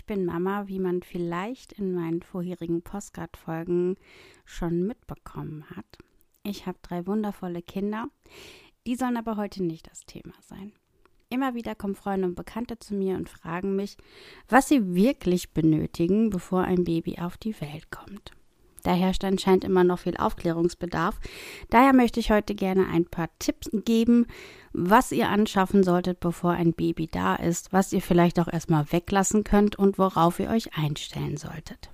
Ich bin Mama, wie man vielleicht in meinen vorherigen Postcard-Folgen schon mitbekommen hat. Ich habe drei wundervolle Kinder. Die sollen aber heute nicht das Thema sein. Immer wieder kommen Freunde und Bekannte zu mir und fragen mich, was sie wirklich benötigen, bevor ein Baby auf die Welt kommt. Da herrscht anscheinend immer noch viel Aufklärungsbedarf. Daher möchte ich heute gerne ein paar Tipps geben, was ihr anschaffen solltet, bevor ein Baby da ist, was ihr vielleicht auch erstmal weglassen könnt und worauf ihr euch einstellen solltet.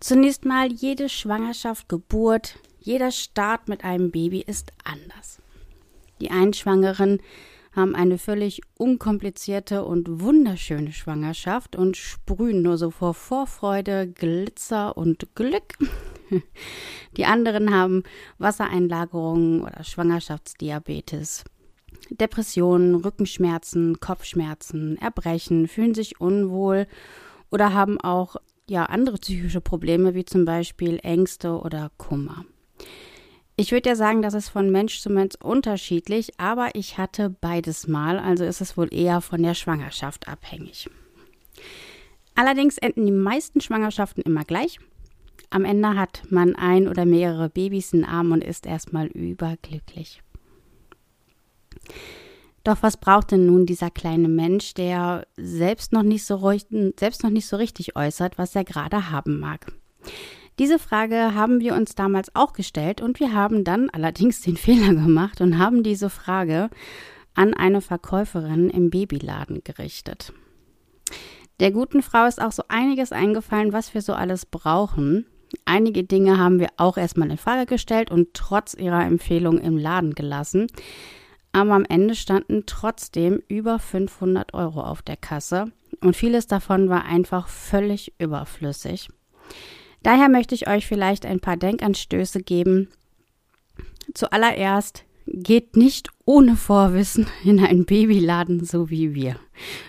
Zunächst mal, jede Schwangerschaft, Geburt, jeder Start mit einem Baby ist anders. Die Einschwangeren haben eine völlig unkomplizierte und wunderschöne Schwangerschaft und sprühen nur so vor Vorfreude, Glitzer und Glück. Die anderen haben Wassereinlagerungen oder Schwangerschaftsdiabetes, Depressionen, Rückenschmerzen, Kopfschmerzen, Erbrechen, fühlen sich unwohl oder haben auch ja andere psychische Probleme wie zum Beispiel Ängste oder Kummer. Ich würde ja sagen, das ist von Mensch zu Mensch unterschiedlich, aber ich hatte beides mal, also ist es wohl eher von der Schwangerschaft abhängig. Allerdings enden die meisten Schwangerschaften immer gleich. Am Ende hat man ein oder mehrere Babys in Arm und ist erstmal überglücklich. Doch was braucht denn nun dieser kleine Mensch, der selbst noch nicht so, selbst noch nicht so richtig äußert, was er gerade haben mag? Diese Frage haben wir uns damals auch gestellt und wir haben dann allerdings den Fehler gemacht und haben diese Frage an eine Verkäuferin im Babyladen gerichtet. Der guten Frau ist auch so einiges eingefallen, was wir so alles brauchen. Einige Dinge haben wir auch erstmal in Frage gestellt und trotz ihrer Empfehlung im Laden gelassen. Aber am Ende standen trotzdem über 500 Euro auf der Kasse und vieles davon war einfach völlig überflüssig. Daher möchte ich euch vielleicht ein paar Denkanstöße geben. Zuallererst geht nicht ohne Vorwissen in einen Babyladen, so wie wir.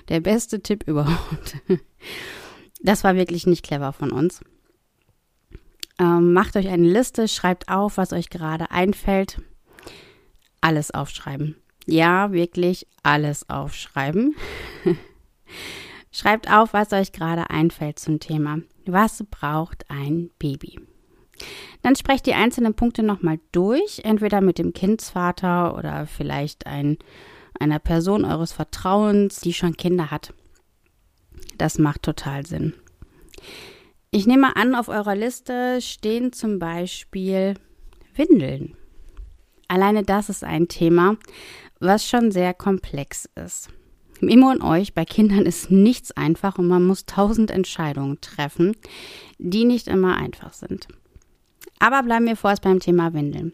Der beste Tipp überhaupt. Das war wirklich nicht clever von uns. Ähm, macht euch eine Liste, schreibt auf, was euch gerade einfällt. Alles aufschreiben. Ja, wirklich alles aufschreiben. schreibt auf, was euch gerade einfällt zum Thema. Was braucht ein Baby? Dann sprecht die einzelnen Punkte nochmal durch, entweder mit dem Kindsvater oder vielleicht ein, einer Person eures Vertrauens, die schon Kinder hat. Das macht total Sinn. Ich nehme an, auf eurer Liste stehen zum Beispiel Windeln. Alleine das ist ein Thema, was schon sehr komplex ist. Mimo und euch, bei Kindern ist nichts einfach und man muss tausend Entscheidungen treffen, die nicht immer einfach sind. Aber bleiben wir vorerst beim Thema Windeln.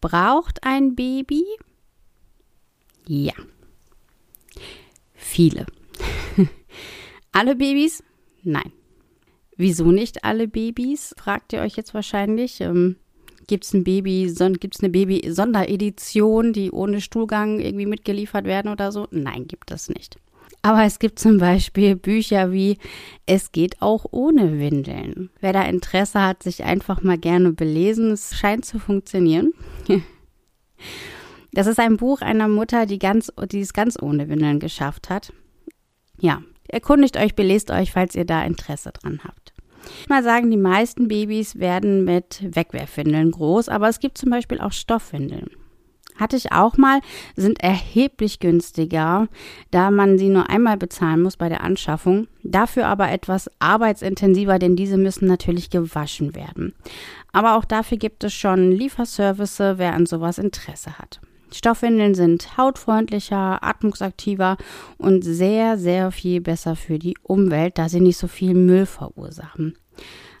Braucht ein Baby? Ja. Viele. alle Babys? Nein. Wieso nicht alle Babys? Fragt ihr euch jetzt wahrscheinlich. Ähm, Gibt es ein Baby, gibt es eine Baby-Sonderedition, die ohne Stuhlgang irgendwie mitgeliefert werden oder so? Nein, gibt es nicht. Aber es gibt zum Beispiel Bücher wie Es geht auch ohne Windeln. Wer da Interesse hat, sich einfach mal gerne belesen. Es scheint zu funktionieren. Das ist ein Buch einer Mutter, die, ganz, die es ganz ohne Windeln geschafft hat. Ja, erkundigt euch, belest euch, falls ihr da Interesse dran habt. Mal sagen, die meisten Babys werden mit Wegwerfwindeln groß, aber es gibt zum Beispiel auch Stoffwindeln. Hatte ich auch mal, sind erheblich günstiger, da man sie nur einmal bezahlen muss bei der Anschaffung. Dafür aber etwas arbeitsintensiver, denn diese müssen natürlich gewaschen werden. Aber auch dafür gibt es schon Lieferservice, wer an sowas Interesse hat. Stoffwindeln sind hautfreundlicher, atmungsaktiver und sehr, sehr viel besser für die Umwelt, da sie nicht so viel Müll verursachen.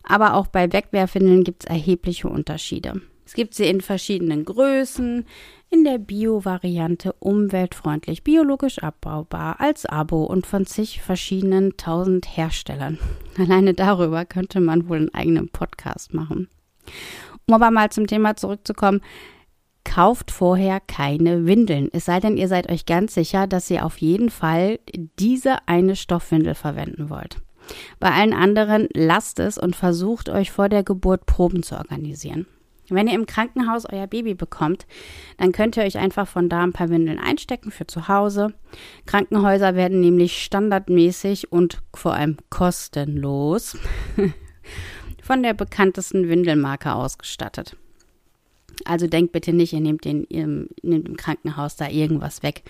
Aber auch bei Wegwerfwindeln gibt es erhebliche Unterschiede. Es gibt sie in verschiedenen Größen, in der Bio-Variante umweltfreundlich, biologisch abbaubar, als Abo und von zig verschiedenen tausend Herstellern. Alleine darüber könnte man wohl einen eigenen Podcast machen. Um aber mal zum Thema zurückzukommen, kauft vorher keine Windeln. Es sei denn, ihr seid euch ganz sicher, dass ihr auf jeden Fall diese eine Stoffwindel verwenden wollt. Bei allen anderen lasst es und versucht euch vor der Geburt Proben zu organisieren. Wenn ihr im Krankenhaus euer Baby bekommt, dann könnt ihr euch einfach von da ein paar Windeln einstecken für zu Hause. Krankenhäuser werden nämlich standardmäßig und vor allem kostenlos von der bekanntesten Windelmarke ausgestattet. Also denkt bitte nicht, ihr nehmt, den, ihr nehmt im Krankenhaus da irgendwas weg,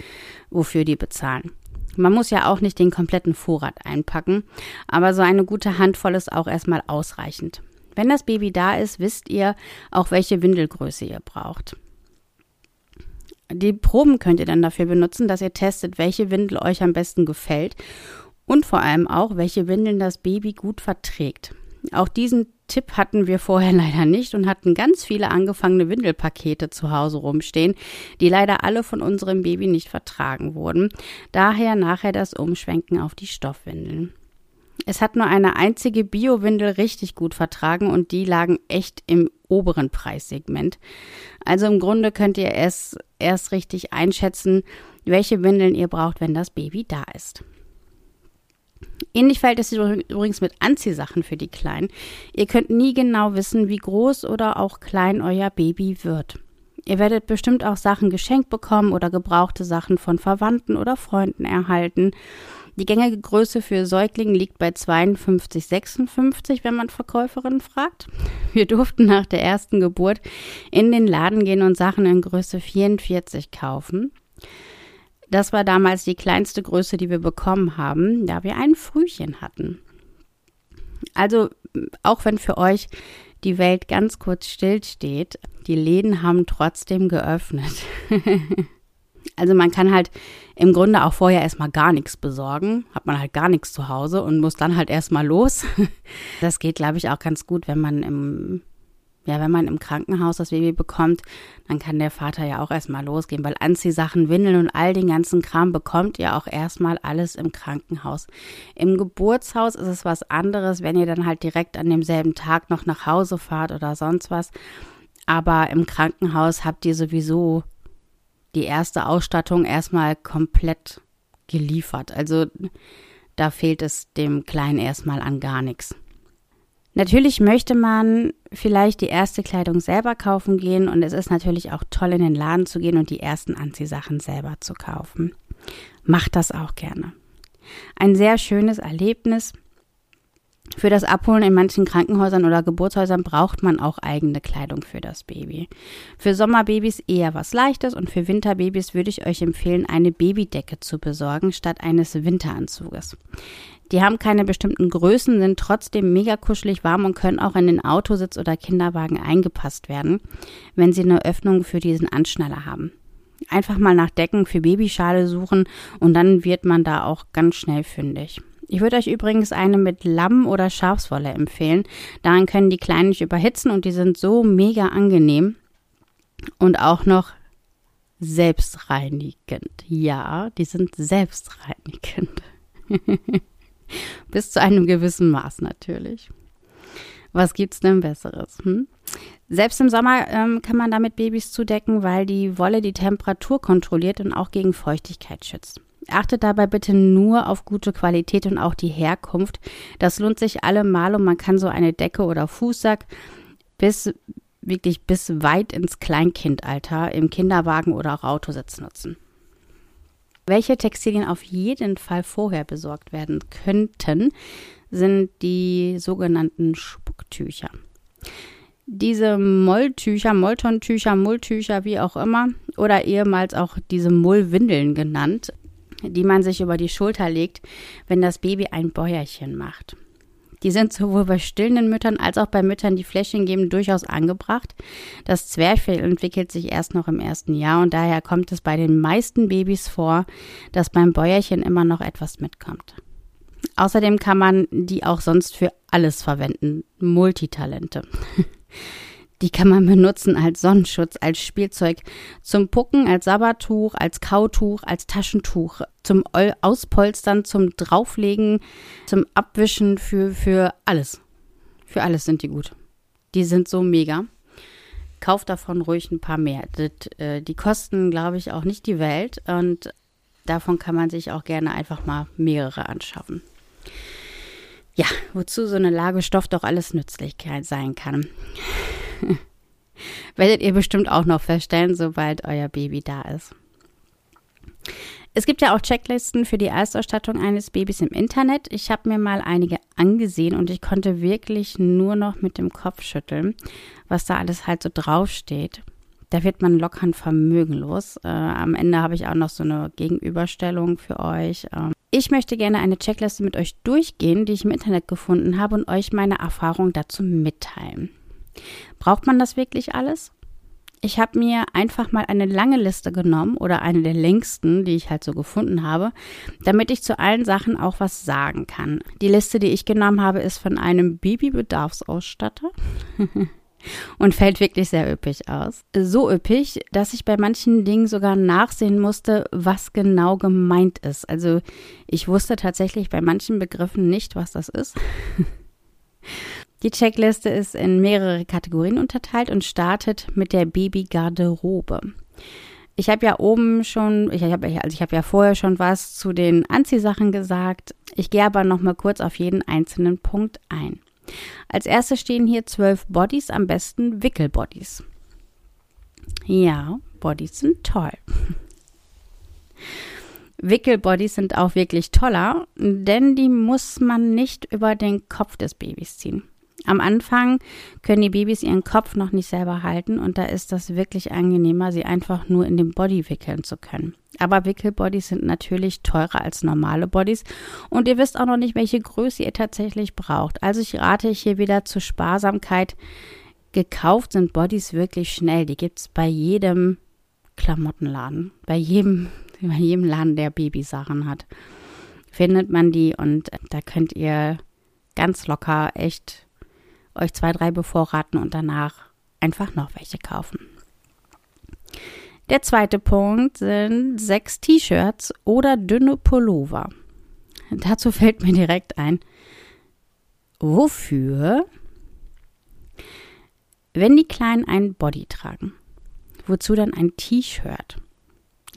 wofür die bezahlen. Man muss ja auch nicht den kompletten Vorrat einpacken, aber so eine gute Handvoll ist auch erstmal ausreichend. Wenn das Baby da ist, wisst ihr auch, welche Windelgröße ihr braucht. Die Proben könnt ihr dann dafür benutzen, dass ihr testet, welche Windel euch am besten gefällt und vor allem auch, welche Windeln das Baby gut verträgt. Auch diesen Tipp hatten wir vorher leider nicht und hatten ganz viele angefangene Windelpakete zu Hause rumstehen, die leider alle von unserem Baby nicht vertragen wurden. Daher nachher das Umschwenken auf die Stoffwindeln. Es hat nur eine einzige Bio-Windel richtig gut vertragen und die lagen echt im oberen Preissegment. Also im Grunde könnt ihr es erst richtig einschätzen, welche Windeln ihr braucht, wenn das Baby da ist. Ähnlich verhält es übrigens mit Anziehsachen für die Kleinen. Ihr könnt nie genau wissen, wie groß oder auch klein euer Baby wird. Ihr werdet bestimmt auch Sachen geschenkt bekommen oder gebrauchte Sachen von Verwandten oder Freunden erhalten. Die gängige Größe für Säuglinge liegt bei 52, 56, wenn man Verkäuferinnen fragt. Wir durften nach der ersten Geburt in den Laden gehen und Sachen in Größe 44 kaufen. Das war damals die kleinste Größe, die wir bekommen haben, da wir ein Frühchen hatten. Also, auch wenn für euch die Welt ganz kurz stillsteht, die Läden haben trotzdem geöffnet. also man kann halt im Grunde auch vorher erstmal gar nichts besorgen, hat man halt gar nichts zu Hause und muss dann halt erstmal los. Das geht, glaube ich, auch ganz gut, wenn man im ja, wenn man im Krankenhaus das Baby bekommt, dann kann der Vater ja auch erstmal losgehen, weil Anziehsachen, Windeln und all den ganzen Kram bekommt ihr auch erstmal alles im Krankenhaus. Im Geburtshaus ist es was anderes, wenn ihr dann halt direkt an demselben Tag noch nach Hause fahrt oder sonst was. Aber im Krankenhaus habt ihr sowieso die erste Ausstattung erstmal komplett geliefert. Also da fehlt es dem Kleinen erstmal an gar nichts. Natürlich möchte man vielleicht die erste Kleidung selber kaufen gehen und es ist natürlich auch toll, in den Laden zu gehen und die ersten Anziehsachen selber zu kaufen. Macht das auch gerne. Ein sehr schönes Erlebnis. Für das Abholen in manchen Krankenhäusern oder Geburtshäusern braucht man auch eigene Kleidung für das Baby. Für Sommerbabys eher was Leichtes und für Winterbabys würde ich euch empfehlen, eine Babydecke zu besorgen statt eines Winteranzuges. Die haben keine bestimmten Größen, sind trotzdem mega kuschelig warm und können auch in den Autositz oder Kinderwagen eingepasst werden, wenn sie eine Öffnung für diesen Anschnaller haben. Einfach mal nach Decken für Babyschale suchen und dann wird man da auch ganz schnell fündig. Ich würde euch übrigens eine mit Lamm- oder Schafswolle empfehlen. Daran können die Kleinen nicht überhitzen und die sind so mega angenehm und auch noch selbstreinigend. Ja, die sind selbstreinigend. Bis zu einem gewissen Maß natürlich. Was gibt's denn Besseres? Hm? Selbst im Sommer ähm, kann man damit Babys zudecken, weil die Wolle die Temperatur kontrolliert und auch gegen Feuchtigkeit schützt. Achtet dabei bitte nur auf gute Qualität und auch die Herkunft. Das lohnt sich allemal und man kann so eine Decke oder Fußsack bis wirklich bis weit ins Kleinkindalter im Kinderwagen oder auch Autositz nutzen. Welche Textilien auf jeden Fall vorher besorgt werden könnten, sind die sogenannten Spucktücher. Diese Molltücher, Molltontücher, Mulltücher, wie auch immer, oder ehemals auch diese Mullwindeln genannt, die man sich über die Schulter legt, wenn das Baby ein Bäuerchen macht. Die sind sowohl bei stillenden Müttern als auch bei Müttern, die Fläschchen geben, durchaus angebracht. Das Zwerchfell entwickelt sich erst noch im ersten Jahr und daher kommt es bei den meisten Babys vor, dass beim Bäuerchen immer noch etwas mitkommt. Außerdem kann man die auch sonst für alles verwenden. Multitalente. Die kann man benutzen als Sonnenschutz, als Spielzeug, zum Pucken, als Sabbertuch, als Kautuch, als Taschentuch, zum Auspolstern, zum Drauflegen, zum Abwischen, für, für alles. Für alles sind die gut. Die sind so mega. Kauft davon ruhig ein paar mehr. Das, äh, die kosten, glaube ich, auch nicht die Welt und davon kann man sich auch gerne einfach mal mehrere anschaffen. Ja, wozu so eine Lage Stoff doch alles nützlich sein kann. Werdet ihr bestimmt auch noch feststellen, sobald euer Baby da ist. Es gibt ja auch Checklisten für die Erstausstattung eines Babys im Internet. Ich habe mir mal einige angesehen und ich konnte wirklich nur noch mit dem Kopf schütteln, was da alles halt so draufsteht. Da wird man lockern vermögenlos. Äh, am Ende habe ich auch noch so eine Gegenüberstellung für euch. Ähm, ich möchte gerne eine Checkliste mit euch durchgehen, die ich im Internet gefunden habe und euch meine Erfahrung dazu mitteilen. Braucht man das wirklich alles? Ich habe mir einfach mal eine lange Liste genommen oder eine der längsten, die ich halt so gefunden habe, damit ich zu allen Sachen auch was sagen kann. Die Liste, die ich genommen habe, ist von einem Babybedarfsausstatter. und fällt wirklich sehr üppig aus. So üppig, dass ich bei manchen Dingen sogar nachsehen musste, was genau gemeint ist. Also ich wusste tatsächlich bei manchen Begriffen nicht, was das ist. Die Checkliste ist in mehrere Kategorien unterteilt und startet mit der Babygarderobe. Ich habe ja oben schon, ich habe also ich habe ja vorher schon was zu den Anziehsachen gesagt. Ich gehe aber noch mal kurz auf jeden einzelnen Punkt ein. Als erstes stehen hier zwölf Bodies, am besten Wickelbodies. Ja, Bodies sind toll. Wickelbodies sind auch wirklich toller, denn die muss man nicht über den Kopf des Babys ziehen. Am Anfang können die Babys ihren Kopf noch nicht selber halten und da ist das wirklich angenehmer, sie einfach nur in den Body wickeln zu können. Aber Wickelbodies sind natürlich teurer als normale Bodies und ihr wisst auch noch nicht, welche Größe ihr tatsächlich braucht. Also ich rate hier wieder zur Sparsamkeit. Gekauft sind Bodies wirklich schnell. Die gibt es bei jedem Klamottenladen, bei jedem, bei jedem Laden, der Babysachen hat. Findet man die und da könnt ihr ganz locker echt euch zwei, drei bevorraten und danach einfach noch welche kaufen. Der zweite Punkt sind sechs T-Shirts oder dünne Pullover. Dazu fällt mir direkt ein, wofür, wenn die Kleinen ein Body tragen, wozu dann ein T-Shirt?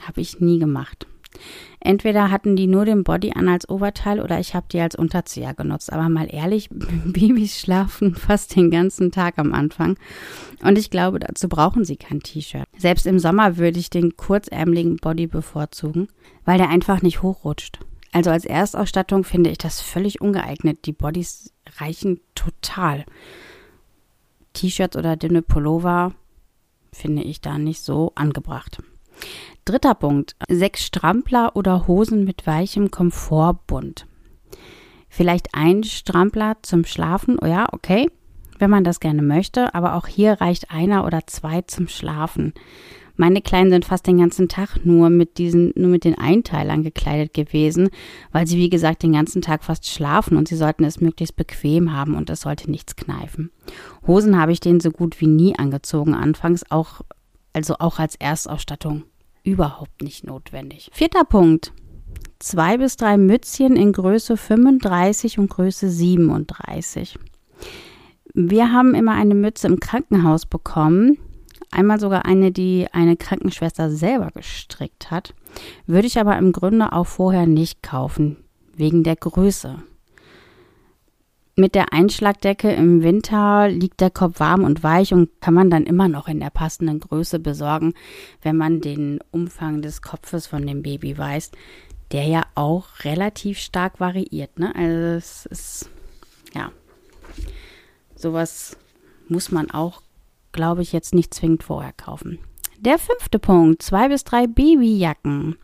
Habe ich nie gemacht. Entweder hatten die nur den Body an als Oberteil oder ich habe die als Unterzieher genutzt. Aber mal ehrlich, Babys schlafen fast den ganzen Tag am Anfang. Und ich glaube, dazu brauchen sie kein T-Shirt. Selbst im Sommer würde ich den kurzärmeligen Body bevorzugen, weil der einfach nicht hochrutscht. Also als Erstausstattung finde ich das völlig ungeeignet. Die Bodies reichen total. T-Shirts oder dünne Pullover finde ich da nicht so angebracht. Dritter Punkt. Sechs Strampler oder Hosen mit weichem Komfortbund. Vielleicht ein Strampler zum Schlafen, oh ja, okay, wenn man das gerne möchte, aber auch hier reicht einer oder zwei zum Schlafen. Meine Kleinen sind fast den ganzen Tag nur mit diesen, nur mit den Einteilern gekleidet gewesen, weil sie, wie gesagt, den ganzen Tag fast schlafen und sie sollten es möglichst bequem haben und es sollte nichts kneifen. Hosen habe ich denen so gut wie nie angezogen, anfangs auch, also auch als Erstausstattung überhaupt nicht notwendig. Vierter Punkt. Zwei bis drei Mützchen in Größe 35 und Größe 37. Wir haben immer eine Mütze im Krankenhaus bekommen. Einmal sogar eine, die eine Krankenschwester selber gestrickt hat. Würde ich aber im Grunde auch vorher nicht kaufen, wegen der Größe. Mit der Einschlagdecke im Winter liegt der Kopf warm und weich und kann man dann immer noch in der passenden Größe besorgen, wenn man den Umfang des Kopfes von dem Baby weiß, der ja auch relativ stark variiert. Ne? Also es ist, ja, sowas muss man auch, glaube ich, jetzt nicht zwingend vorher kaufen. Der fünfte Punkt, zwei bis drei Babyjacken.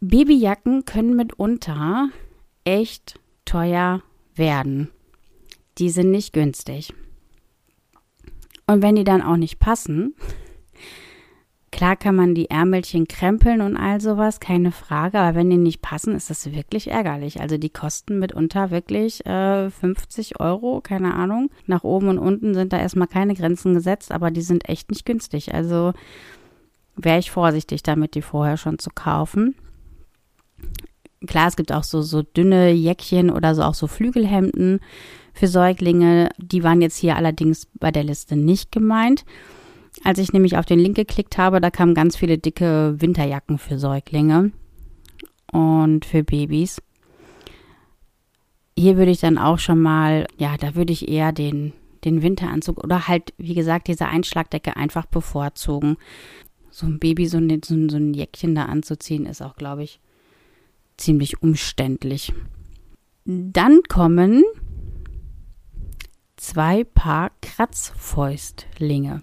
Babyjacken können mitunter echt teuer werden. Die sind nicht günstig. Und wenn die dann auch nicht passen, klar kann man die Ärmelchen krempeln und all sowas, keine Frage, aber wenn die nicht passen, ist das wirklich ärgerlich. Also die kosten mitunter wirklich äh, 50 Euro, keine Ahnung. Nach oben und unten sind da erstmal keine Grenzen gesetzt, aber die sind echt nicht günstig. Also wäre ich vorsichtig damit, die vorher schon zu kaufen klar, es gibt auch so, so dünne Jäckchen oder so auch so Flügelhemden für Säuglinge. Die waren jetzt hier allerdings bei der Liste nicht gemeint. Als ich nämlich auf den Link geklickt habe, da kamen ganz viele dicke Winterjacken für Säuglinge und für Babys. Hier würde ich dann auch schon mal, ja, da würde ich eher den, den Winteranzug oder halt, wie gesagt, diese Einschlagdecke einfach bevorzugen. So ein Baby, so ein, so ein, so ein Jäckchen da anzuziehen, ist auch, glaube ich, ziemlich umständlich. Dann kommen zwei Paar Kratzfäustlinge.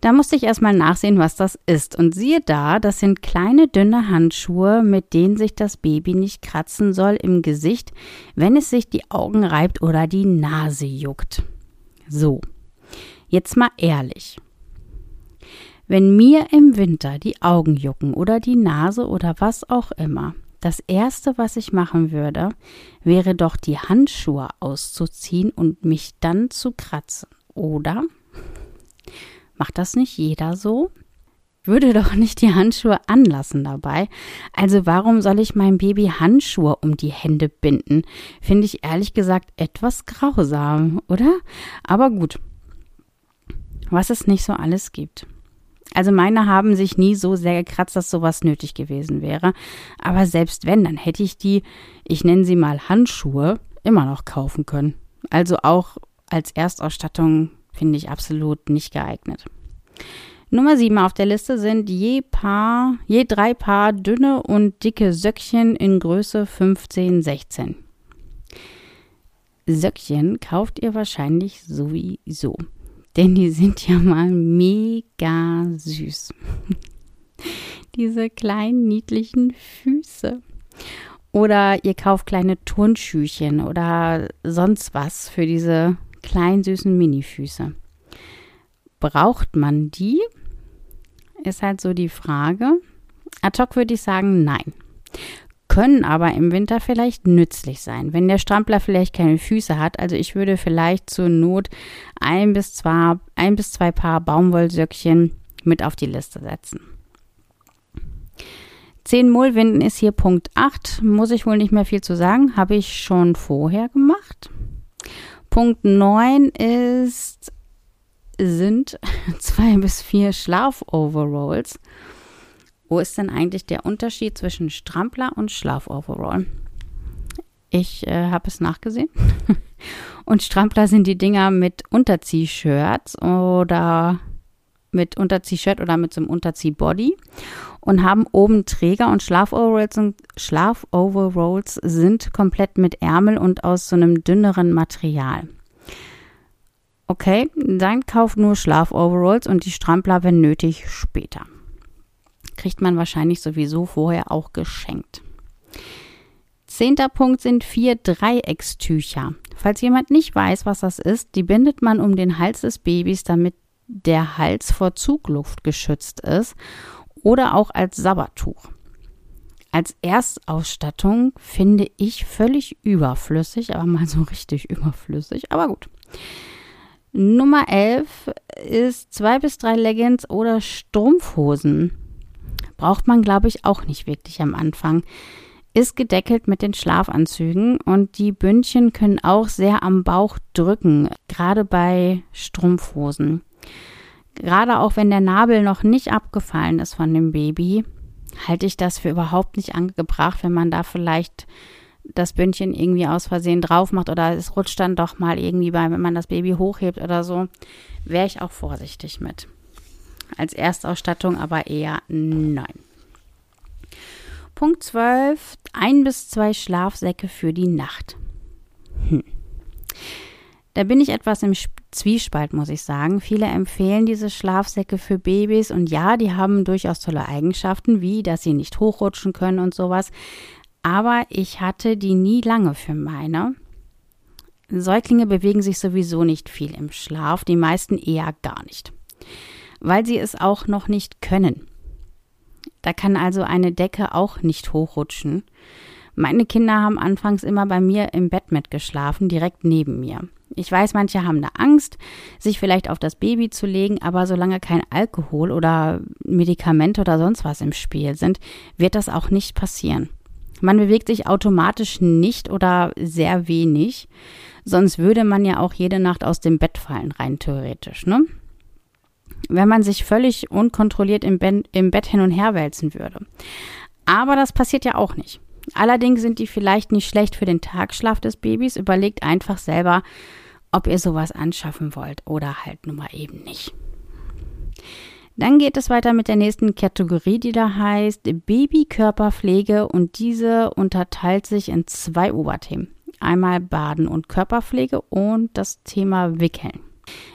Da musste ich erstmal nachsehen, was das ist. Und siehe da, das sind kleine dünne Handschuhe, mit denen sich das Baby nicht kratzen soll im Gesicht, wenn es sich die Augen reibt oder die Nase juckt. So, jetzt mal ehrlich. Wenn mir im Winter die Augen jucken oder die Nase oder was auch immer, das Erste, was ich machen würde, wäre doch die Handschuhe auszuziehen und mich dann zu kratzen, oder? Macht das nicht jeder so? Würde doch nicht die Handschuhe anlassen dabei. Also warum soll ich meinem Baby Handschuhe um die Hände binden? Finde ich ehrlich gesagt etwas grausam, oder? Aber gut. Was es nicht so alles gibt. Also meine haben sich nie so sehr gekratzt, dass sowas nötig gewesen wäre. Aber selbst wenn, dann hätte ich die, ich nenne sie mal Handschuhe, immer noch kaufen können. Also auch als Erstausstattung finde ich absolut nicht geeignet. Nummer 7 auf der Liste sind je Paar, je drei Paar dünne und dicke Söckchen in Größe 15, 16. Söckchen kauft ihr wahrscheinlich sowieso, denn die sind ja mal mega süß. Diese kleinen niedlichen Füße. Oder ihr kauft kleine Turnschüchen oder sonst was für diese kleinen süßen Minifüße. Braucht man die? Ist halt so die Frage. Ad hoc würde ich sagen, nein. Können aber im Winter vielleicht nützlich sein, wenn der Strampler vielleicht keine Füße hat. Also ich würde vielleicht zur Not ein bis zwei, ein bis zwei Paar Baumwollsöckchen mit auf die Liste setzen. 10 Mullwinden ist hier Punkt 8. Muss ich wohl nicht mehr viel zu sagen. Habe ich schon vorher gemacht. Punkt 9 ist, sind zwei bis vier Schlafoveralls. Wo ist denn eigentlich der Unterschied zwischen Strampler und Schlafoverall? Ich äh, habe es nachgesehen. und Strampler sind die Dinger mit Unterziehshirts oder mit Unterziehshirt oder mit so einem Unterziehbody und haben oben Träger und Schlafoveralls sind, Schlafoveralls sind komplett mit Ärmel und aus so einem dünneren Material. Okay, dann kauft nur Schlafoveralls und die Strampler, wenn nötig, später. Kriegt man wahrscheinlich sowieso vorher auch geschenkt. Zehnter Punkt sind vier Dreieckstücher. Falls jemand nicht weiß, was das ist, die bindet man um den Hals des Babys, damit der Hals vor Zugluft geschützt ist oder auch als Sabbertuch. Als Erstausstattung finde ich völlig überflüssig, aber mal so richtig überflüssig, aber gut. Nummer 11 ist zwei bis drei Leggings oder Strumpfhosen. Braucht man, glaube ich, auch nicht wirklich am Anfang. Ist gedeckelt mit den Schlafanzügen und die Bündchen können auch sehr am Bauch drücken, gerade bei Strumpfhosen. Gerade auch wenn der Nabel noch nicht abgefallen ist von dem Baby, halte ich das für überhaupt nicht angebracht, wenn man da vielleicht das Bündchen irgendwie aus Versehen drauf macht oder es rutscht dann doch mal irgendwie bei, wenn man das Baby hochhebt oder so, wäre ich auch vorsichtig mit. Als Erstausstattung aber eher nein. Punkt 12. Ein bis zwei Schlafsäcke für die Nacht. Hm. Da bin ich etwas im Zwiespalt, muss ich sagen. Viele empfehlen diese Schlafsäcke für Babys und ja, die haben durchaus tolle Eigenschaften, wie dass sie nicht hochrutschen können und sowas. Aber ich hatte die nie lange für meine. Säuglinge bewegen sich sowieso nicht viel im Schlaf, die meisten eher gar nicht, weil sie es auch noch nicht können. Da kann also eine Decke auch nicht hochrutschen. Meine Kinder haben anfangs immer bei mir im Bett mitgeschlafen, direkt neben mir. Ich weiß, manche haben da Angst, sich vielleicht auf das Baby zu legen, aber solange kein Alkohol oder Medikamente oder sonst was im Spiel sind, wird das auch nicht passieren. Man bewegt sich automatisch nicht oder sehr wenig, sonst würde man ja auch jede Nacht aus dem Bett fallen, rein theoretisch, ne? Wenn man sich völlig unkontrolliert im, ben im Bett hin und her wälzen würde. Aber das passiert ja auch nicht. Allerdings sind die vielleicht nicht schlecht für den Tagschlaf des Babys. Überlegt einfach selber, ob ihr sowas anschaffen wollt oder halt nun mal eben nicht. Dann geht es weiter mit der nächsten Kategorie, die da heißt Babykörperpflege und diese unterteilt sich in zwei Oberthemen. Einmal Baden und Körperpflege und das Thema Wickeln.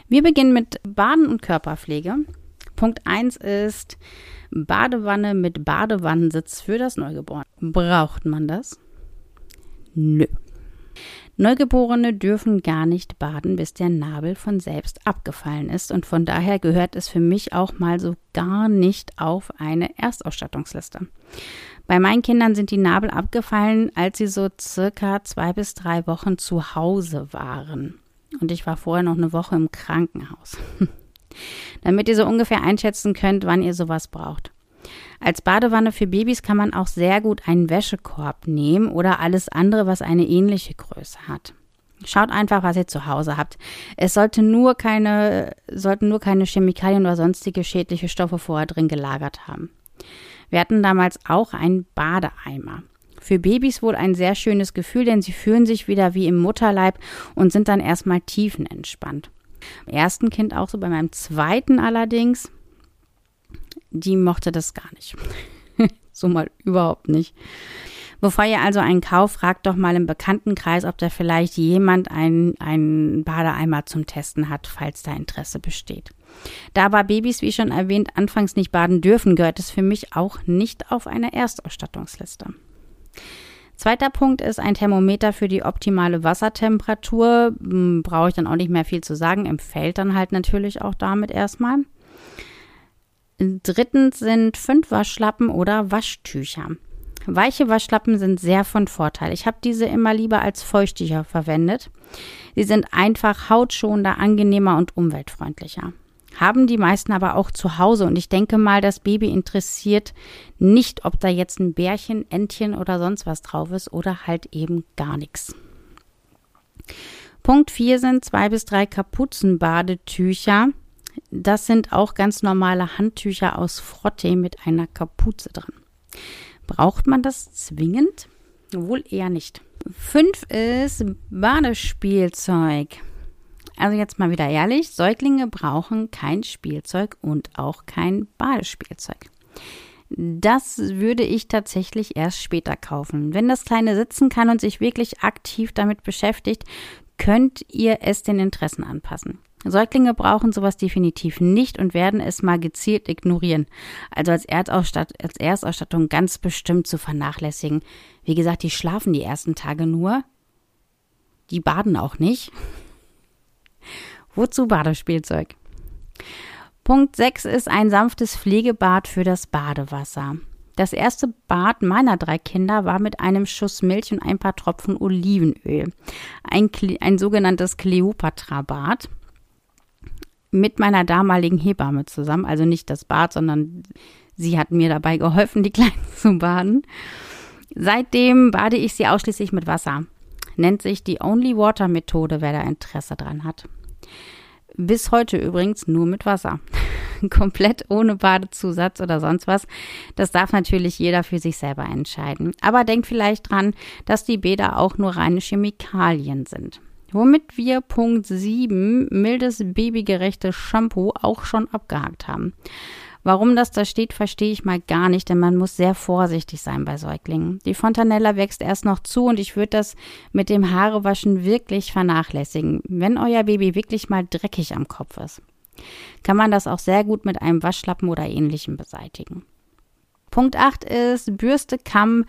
Wir beginnen mit Baden und Körperpflege. Punkt 1 ist Badewanne mit Badewannensitz für das Neugeborene. Braucht man das? Nö. Neugeborene dürfen gar nicht baden, bis der Nabel von selbst abgefallen ist und von daher gehört es für mich auch mal so gar nicht auf eine Erstausstattungsliste. Bei meinen Kindern sind die Nabel abgefallen, als sie so circa zwei bis drei Wochen zu Hause waren. Und ich war vorher noch eine Woche im Krankenhaus. Damit ihr so ungefähr einschätzen könnt, wann ihr sowas braucht. Als Badewanne für Babys kann man auch sehr gut einen Wäschekorb nehmen oder alles andere, was eine ähnliche Größe hat. Schaut einfach, was ihr zu Hause habt. Es sollte nur keine, sollten nur keine Chemikalien oder sonstige schädliche Stoffe vorher drin gelagert haben. Wir hatten damals auch einen Badeeimer. Für Babys wohl ein sehr schönes Gefühl, denn sie fühlen sich wieder wie im Mutterleib und sind dann erstmal tiefenentspannt. Beim ersten Kind auch so, bei meinem zweiten allerdings die mochte das gar nicht. so mal überhaupt nicht. Bevor ihr also einen kauft, fragt doch mal im Bekanntenkreis, ob da vielleicht jemand einen, einen Badeeimer zum Testen hat, falls da Interesse besteht. Da aber Babys, wie schon erwähnt, anfangs nicht baden dürfen, gehört es für mich auch nicht auf eine Erstausstattungsliste. Zweiter Punkt ist ein Thermometer für die optimale Wassertemperatur. Hm, brauche ich dann auch nicht mehr viel zu sagen, empfällt dann halt natürlich auch damit erstmal. Drittens sind fünf Waschlappen oder Waschtücher. Weiche Waschlappen sind sehr von Vorteil. Ich habe diese immer lieber als Feuchttücher verwendet. Sie sind einfach hautschonender, angenehmer und umweltfreundlicher. Haben die meisten aber auch zu Hause und ich denke mal, das Baby interessiert nicht, ob da jetzt ein Bärchen, Entchen oder sonst was drauf ist oder halt eben gar nichts. Punkt 4 sind zwei bis drei Kapuzenbadetücher das sind auch ganz normale Handtücher aus Frotte mit einer Kapuze drin. Braucht man das zwingend? Wohl eher nicht. Fünf ist Badespielzeug. Also jetzt mal wieder ehrlich, Säuglinge brauchen kein Spielzeug und auch kein Badespielzeug. Das würde ich tatsächlich erst später kaufen. Wenn das Kleine sitzen kann und sich wirklich aktiv damit beschäftigt, könnt ihr es den Interessen anpassen. Säuglinge brauchen sowas definitiv nicht und werden es mal gezielt ignorieren. Also als, Erstausstatt als Erstausstattung ganz bestimmt zu vernachlässigen. Wie gesagt, die schlafen die ersten Tage nur. Die baden auch nicht. Wozu Badespielzeug? Punkt 6 ist ein sanftes Pflegebad für das Badewasser. Das erste Bad meiner drei Kinder war mit einem Schuss Milch und ein paar Tropfen Olivenöl. Ein, ein sogenanntes Kleopatra-Bad mit meiner damaligen Hebamme zusammen. Also nicht das Bad, sondern sie hat mir dabei geholfen, die Kleinen zu baden. Seitdem bade ich sie ausschließlich mit Wasser. Nennt sich die Only Water Methode, wer da Interesse dran hat. Bis heute übrigens nur mit Wasser. Komplett ohne Badezusatz oder sonst was. Das darf natürlich jeder für sich selber entscheiden. Aber denkt vielleicht dran, dass die Bäder auch nur reine Chemikalien sind. Womit wir Punkt 7, mildes babygerechtes Shampoo, auch schon abgehakt haben. Warum das da steht, verstehe ich mal gar nicht, denn man muss sehr vorsichtig sein bei Säuglingen. Die Fontanella wächst erst noch zu und ich würde das mit dem Haarewaschen wirklich vernachlässigen, wenn euer Baby wirklich mal dreckig am Kopf ist. Kann man das auch sehr gut mit einem Waschlappen oder ähnlichem beseitigen. Punkt 8 ist Bürste, Kamm,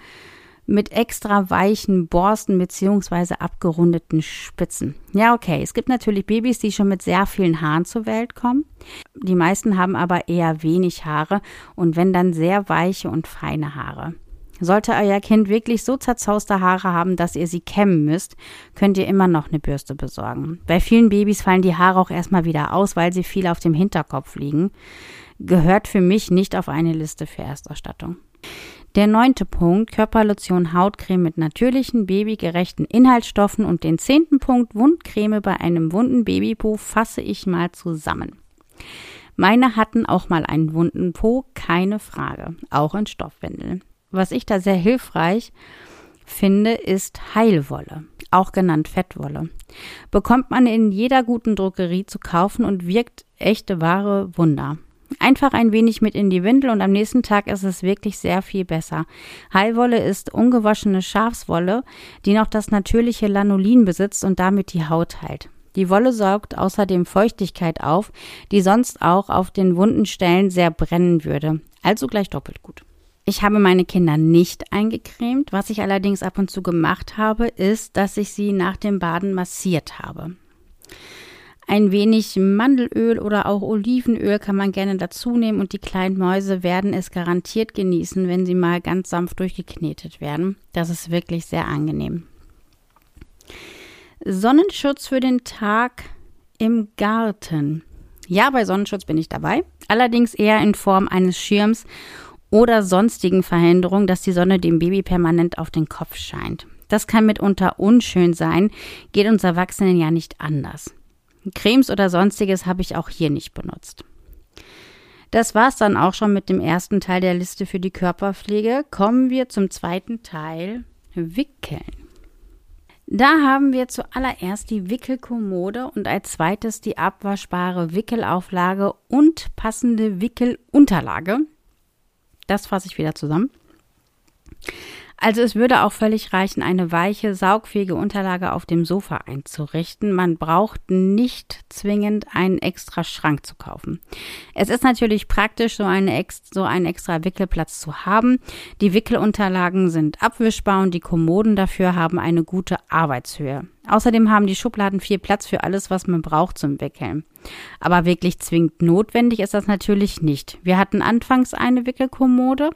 mit extra weichen Borsten beziehungsweise abgerundeten Spitzen. Ja, okay. Es gibt natürlich Babys, die schon mit sehr vielen Haaren zur Welt kommen. Die meisten haben aber eher wenig Haare und wenn dann sehr weiche und feine Haare. Sollte euer Kind wirklich so zerzauste Haare haben, dass ihr sie kämmen müsst, könnt ihr immer noch eine Bürste besorgen. Bei vielen Babys fallen die Haare auch erstmal wieder aus, weil sie viel auf dem Hinterkopf liegen. Gehört für mich nicht auf eine Liste für Erstausstattung. Der neunte Punkt, Körperlotion Hautcreme mit natürlichen, babygerechten Inhaltsstoffen und den zehnten Punkt, Wundcreme bei einem wunden Babypo fasse ich mal zusammen. Meine hatten auch mal einen wunden Po, keine Frage, auch in Stoffwindeln. Was ich da sehr hilfreich finde, ist Heilwolle, auch genannt Fettwolle. Bekommt man in jeder guten Drogerie zu kaufen und wirkt echte wahre Wunder. Einfach ein wenig mit in die Windel und am nächsten Tag ist es wirklich sehr viel besser. Heilwolle ist ungewaschene Schafswolle, die noch das natürliche Lanolin besitzt und damit die Haut heilt. Die Wolle saugt außerdem Feuchtigkeit auf, die sonst auch auf den wunden Stellen sehr brennen würde. Also gleich doppelt gut. Ich habe meine Kinder nicht eingecremt. Was ich allerdings ab und zu gemacht habe, ist, dass ich sie nach dem Baden massiert habe. Ein wenig Mandelöl oder auch Olivenöl kann man gerne dazu nehmen und die kleinen Mäuse werden es garantiert genießen, wenn sie mal ganz sanft durchgeknetet werden. Das ist wirklich sehr angenehm. Sonnenschutz für den Tag im Garten. Ja, bei Sonnenschutz bin ich dabei, allerdings eher in Form eines Schirms oder sonstigen Verhinderungen, dass die Sonne dem Baby permanent auf den Kopf scheint. Das kann mitunter unschön sein, geht uns Erwachsenen ja nicht anders. Cremes oder sonstiges habe ich auch hier nicht benutzt. Das war's dann auch schon mit dem ersten Teil der Liste für die Körperpflege. Kommen wir zum zweiten Teil, Wickeln. Da haben wir zuallererst die Wickelkommode und als zweites die abwaschbare Wickelauflage und passende Wickelunterlage. Das fasse ich wieder zusammen. Also es würde auch völlig reichen, eine weiche, saugfähige Unterlage auf dem Sofa einzurichten. Man braucht nicht zwingend einen extra Schrank zu kaufen. Es ist natürlich praktisch, so, eine, so einen extra Wickelplatz zu haben. Die Wickelunterlagen sind abwischbar und die Kommoden dafür haben eine gute Arbeitshöhe. Außerdem haben die Schubladen viel Platz für alles, was man braucht zum Wickeln. Aber wirklich zwingend notwendig ist das natürlich nicht. Wir hatten anfangs eine Wickelkommode,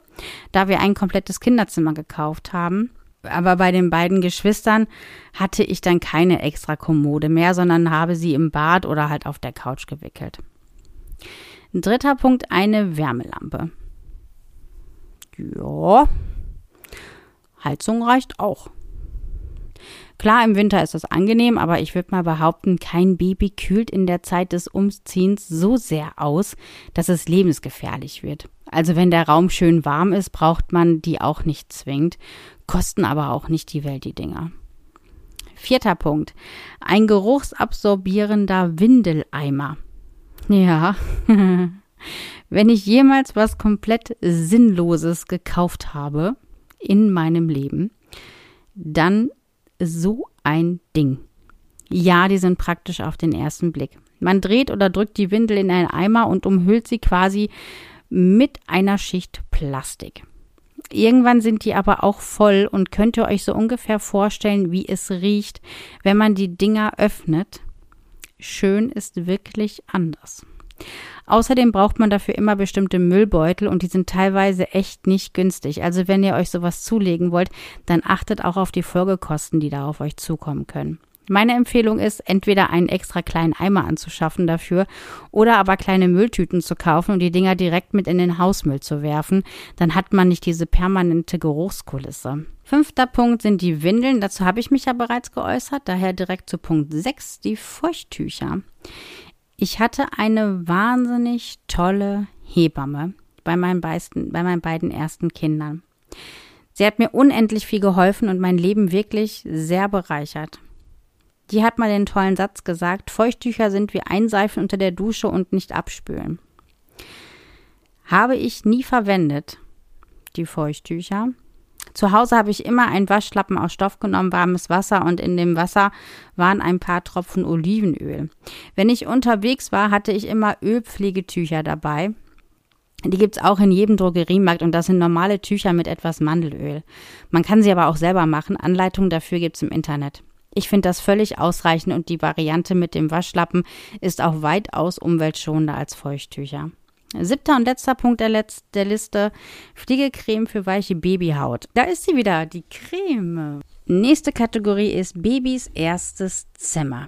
da wir ein komplettes Kinderzimmer gekauft haben. Aber bei den beiden Geschwistern hatte ich dann keine extra Kommode mehr, sondern habe sie im Bad oder halt auf der Couch gewickelt. Dritter Punkt, eine Wärmelampe. Ja, Heizung reicht auch. Klar, im Winter ist das angenehm, aber ich würde mal behaupten, kein Baby kühlt in der Zeit des Umziehens so sehr aus, dass es lebensgefährlich wird. Also wenn der Raum schön warm ist, braucht man die auch nicht zwingend, kosten aber auch nicht die Welt, die Dinger. Vierter Punkt. Ein geruchsabsorbierender Windeleimer. Ja. Wenn ich jemals was komplett Sinnloses gekauft habe in meinem Leben, dann so ein Ding. Ja, die sind praktisch auf den ersten Blick. Man dreht oder drückt die Windel in einen Eimer und umhüllt sie quasi mit einer Schicht Plastik. Irgendwann sind die aber auch voll und könnt ihr euch so ungefähr vorstellen, wie es riecht, wenn man die Dinger öffnet. Schön ist wirklich anders. Außerdem braucht man dafür immer bestimmte Müllbeutel und die sind teilweise echt nicht günstig. Also wenn ihr euch sowas zulegen wollt, dann achtet auch auf die Folgekosten, die da auf euch zukommen können. Meine Empfehlung ist, entweder einen extra kleinen Eimer anzuschaffen dafür oder aber kleine Mülltüten zu kaufen und die Dinger direkt mit in den Hausmüll zu werfen. Dann hat man nicht diese permanente Geruchskulisse. Fünfter Punkt sind die Windeln. Dazu habe ich mich ja bereits geäußert. Daher direkt zu Punkt 6, die Feuchttücher. Ich hatte eine wahnsinnig tolle Hebamme bei meinen, beisten, bei meinen beiden ersten Kindern. Sie hat mir unendlich viel geholfen und mein Leben wirklich sehr bereichert. Die hat mal den tollen Satz gesagt, Feuchttücher sind wie Einseifen unter der Dusche und nicht abspülen. Habe ich nie verwendet, die Feuchttücher. Zu Hause habe ich immer einen Waschlappen aus Stoff genommen, warmes Wasser und in dem Wasser waren ein paar Tropfen Olivenöl. Wenn ich unterwegs war, hatte ich immer Ölpflegetücher dabei. Die gibt es auch in jedem Drogeriemarkt und das sind normale Tücher mit etwas Mandelöl. Man kann sie aber auch selber machen. Anleitungen dafür gibt es im Internet. Ich finde das völlig ausreichend und die Variante mit dem Waschlappen ist auch weitaus umweltschonender als Feuchttücher. Siebter und letzter Punkt der, Letz der Liste: Pflegecreme für weiche Babyhaut. Da ist sie wieder, die Creme. Nächste Kategorie ist Babys erstes Zimmer.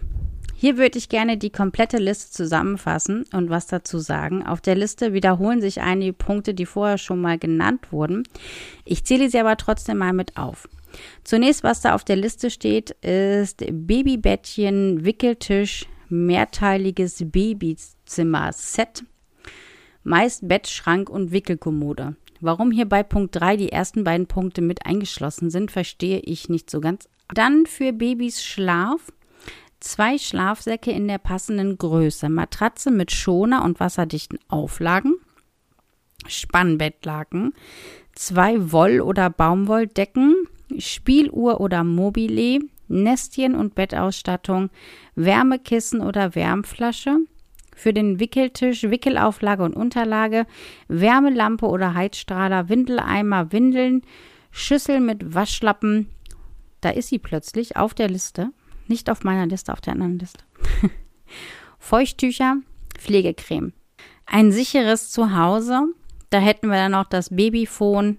Hier würde ich gerne die komplette Liste zusammenfassen und was dazu sagen. Auf der Liste wiederholen sich einige Punkte, die vorher schon mal genannt wurden. Ich zähle sie aber trotzdem mal mit auf. Zunächst, was da auf der Liste steht, ist Babybettchen, Wickeltisch, mehrteiliges Babyzimmer-Set meist Bett, Schrank und Wickelkommode. Warum hier bei Punkt 3 die ersten beiden Punkte mit eingeschlossen sind, verstehe ich nicht so ganz. Dann für Babys Schlaf. Zwei Schlafsäcke in der passenden Größe, Matratze mit Schoner und wasserdichten Auflagen, Spannbettlaken, zwei Woll- oder Baumwolldecken, Spieluhr oder Mobile, Nestchen und Bettausstattung, Wärmekissen oder Wärmflasche, für den Wickeltisch, Wickelauflage und Unterlage, Wärmelampe oder Heizstrahler, Windeleimer, Windeln, Schüssel mit Waschlappen. Da ist sie plötzlich auf der Liste. Nicht auf meiner Liste, auf der anderen Liste. Feuchttücher, Pflegecreme. Ein sicheres Zuhause. Da hätten wir dann noch das Babyphone,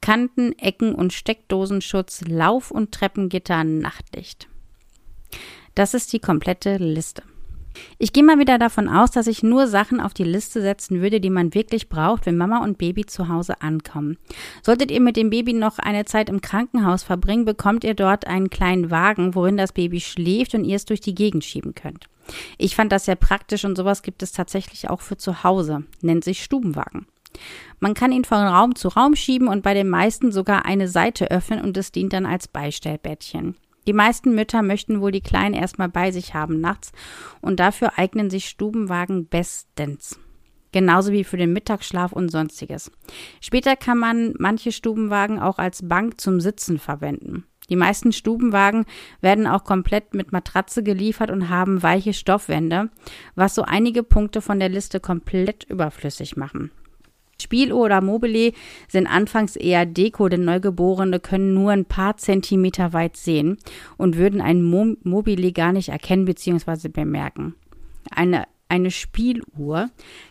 Kanten, Ecken und Steckdosenschutz, Lauf- und Treppengitter, Nachtlicht. Das ist die komplette Liste. Ich gehe mal wieder davon aus, dass ich nur Sachen auf die Liste setzen würde, die man wirklich braucht, wenn Mama und Baby zu Hause ankommen. Solltet ihr mit dem Baby noch eine Zeit im Krankenhaus verbringen, bekommt ihr dort einen kleinen Wagen, worin das Baby schläft und ihr es durch die Gegend schieben könnt. Ich fand das sehr praktisch und sowas gibt es tatsächlich auch für zu Hause, nennt sich Stubenwagen. Man kann ihn von Raum zu Raum schieben und bei den meisten sogar eine Seite öffnen und es dient dann als Beistellbettchen. Die meisten Mütter möchten wohl die Kleinen erstmal bei sich haben nachts und dafür eignen sich Stubenwagen bestens. Genauso wie für den Mittagsschlaf und sonstiges. Später kann man manche Stubenwagen auch als Bank zum Sitzen verwenden. Die meisten Stubenwagen werden auch komplett mit Matratze geliefert und haben weiche Stoffwände, was so einige Punkte von der Liste komplett überflüssig machen. Spieluhr oder Mobile sind anfangs eher Deko, denn Neugeborene können nur ein paar Zentimeter weit sehen und würden ein Mo Mobile gar nicht erkennen bzw. bemerken. Eine, eine Spieluhr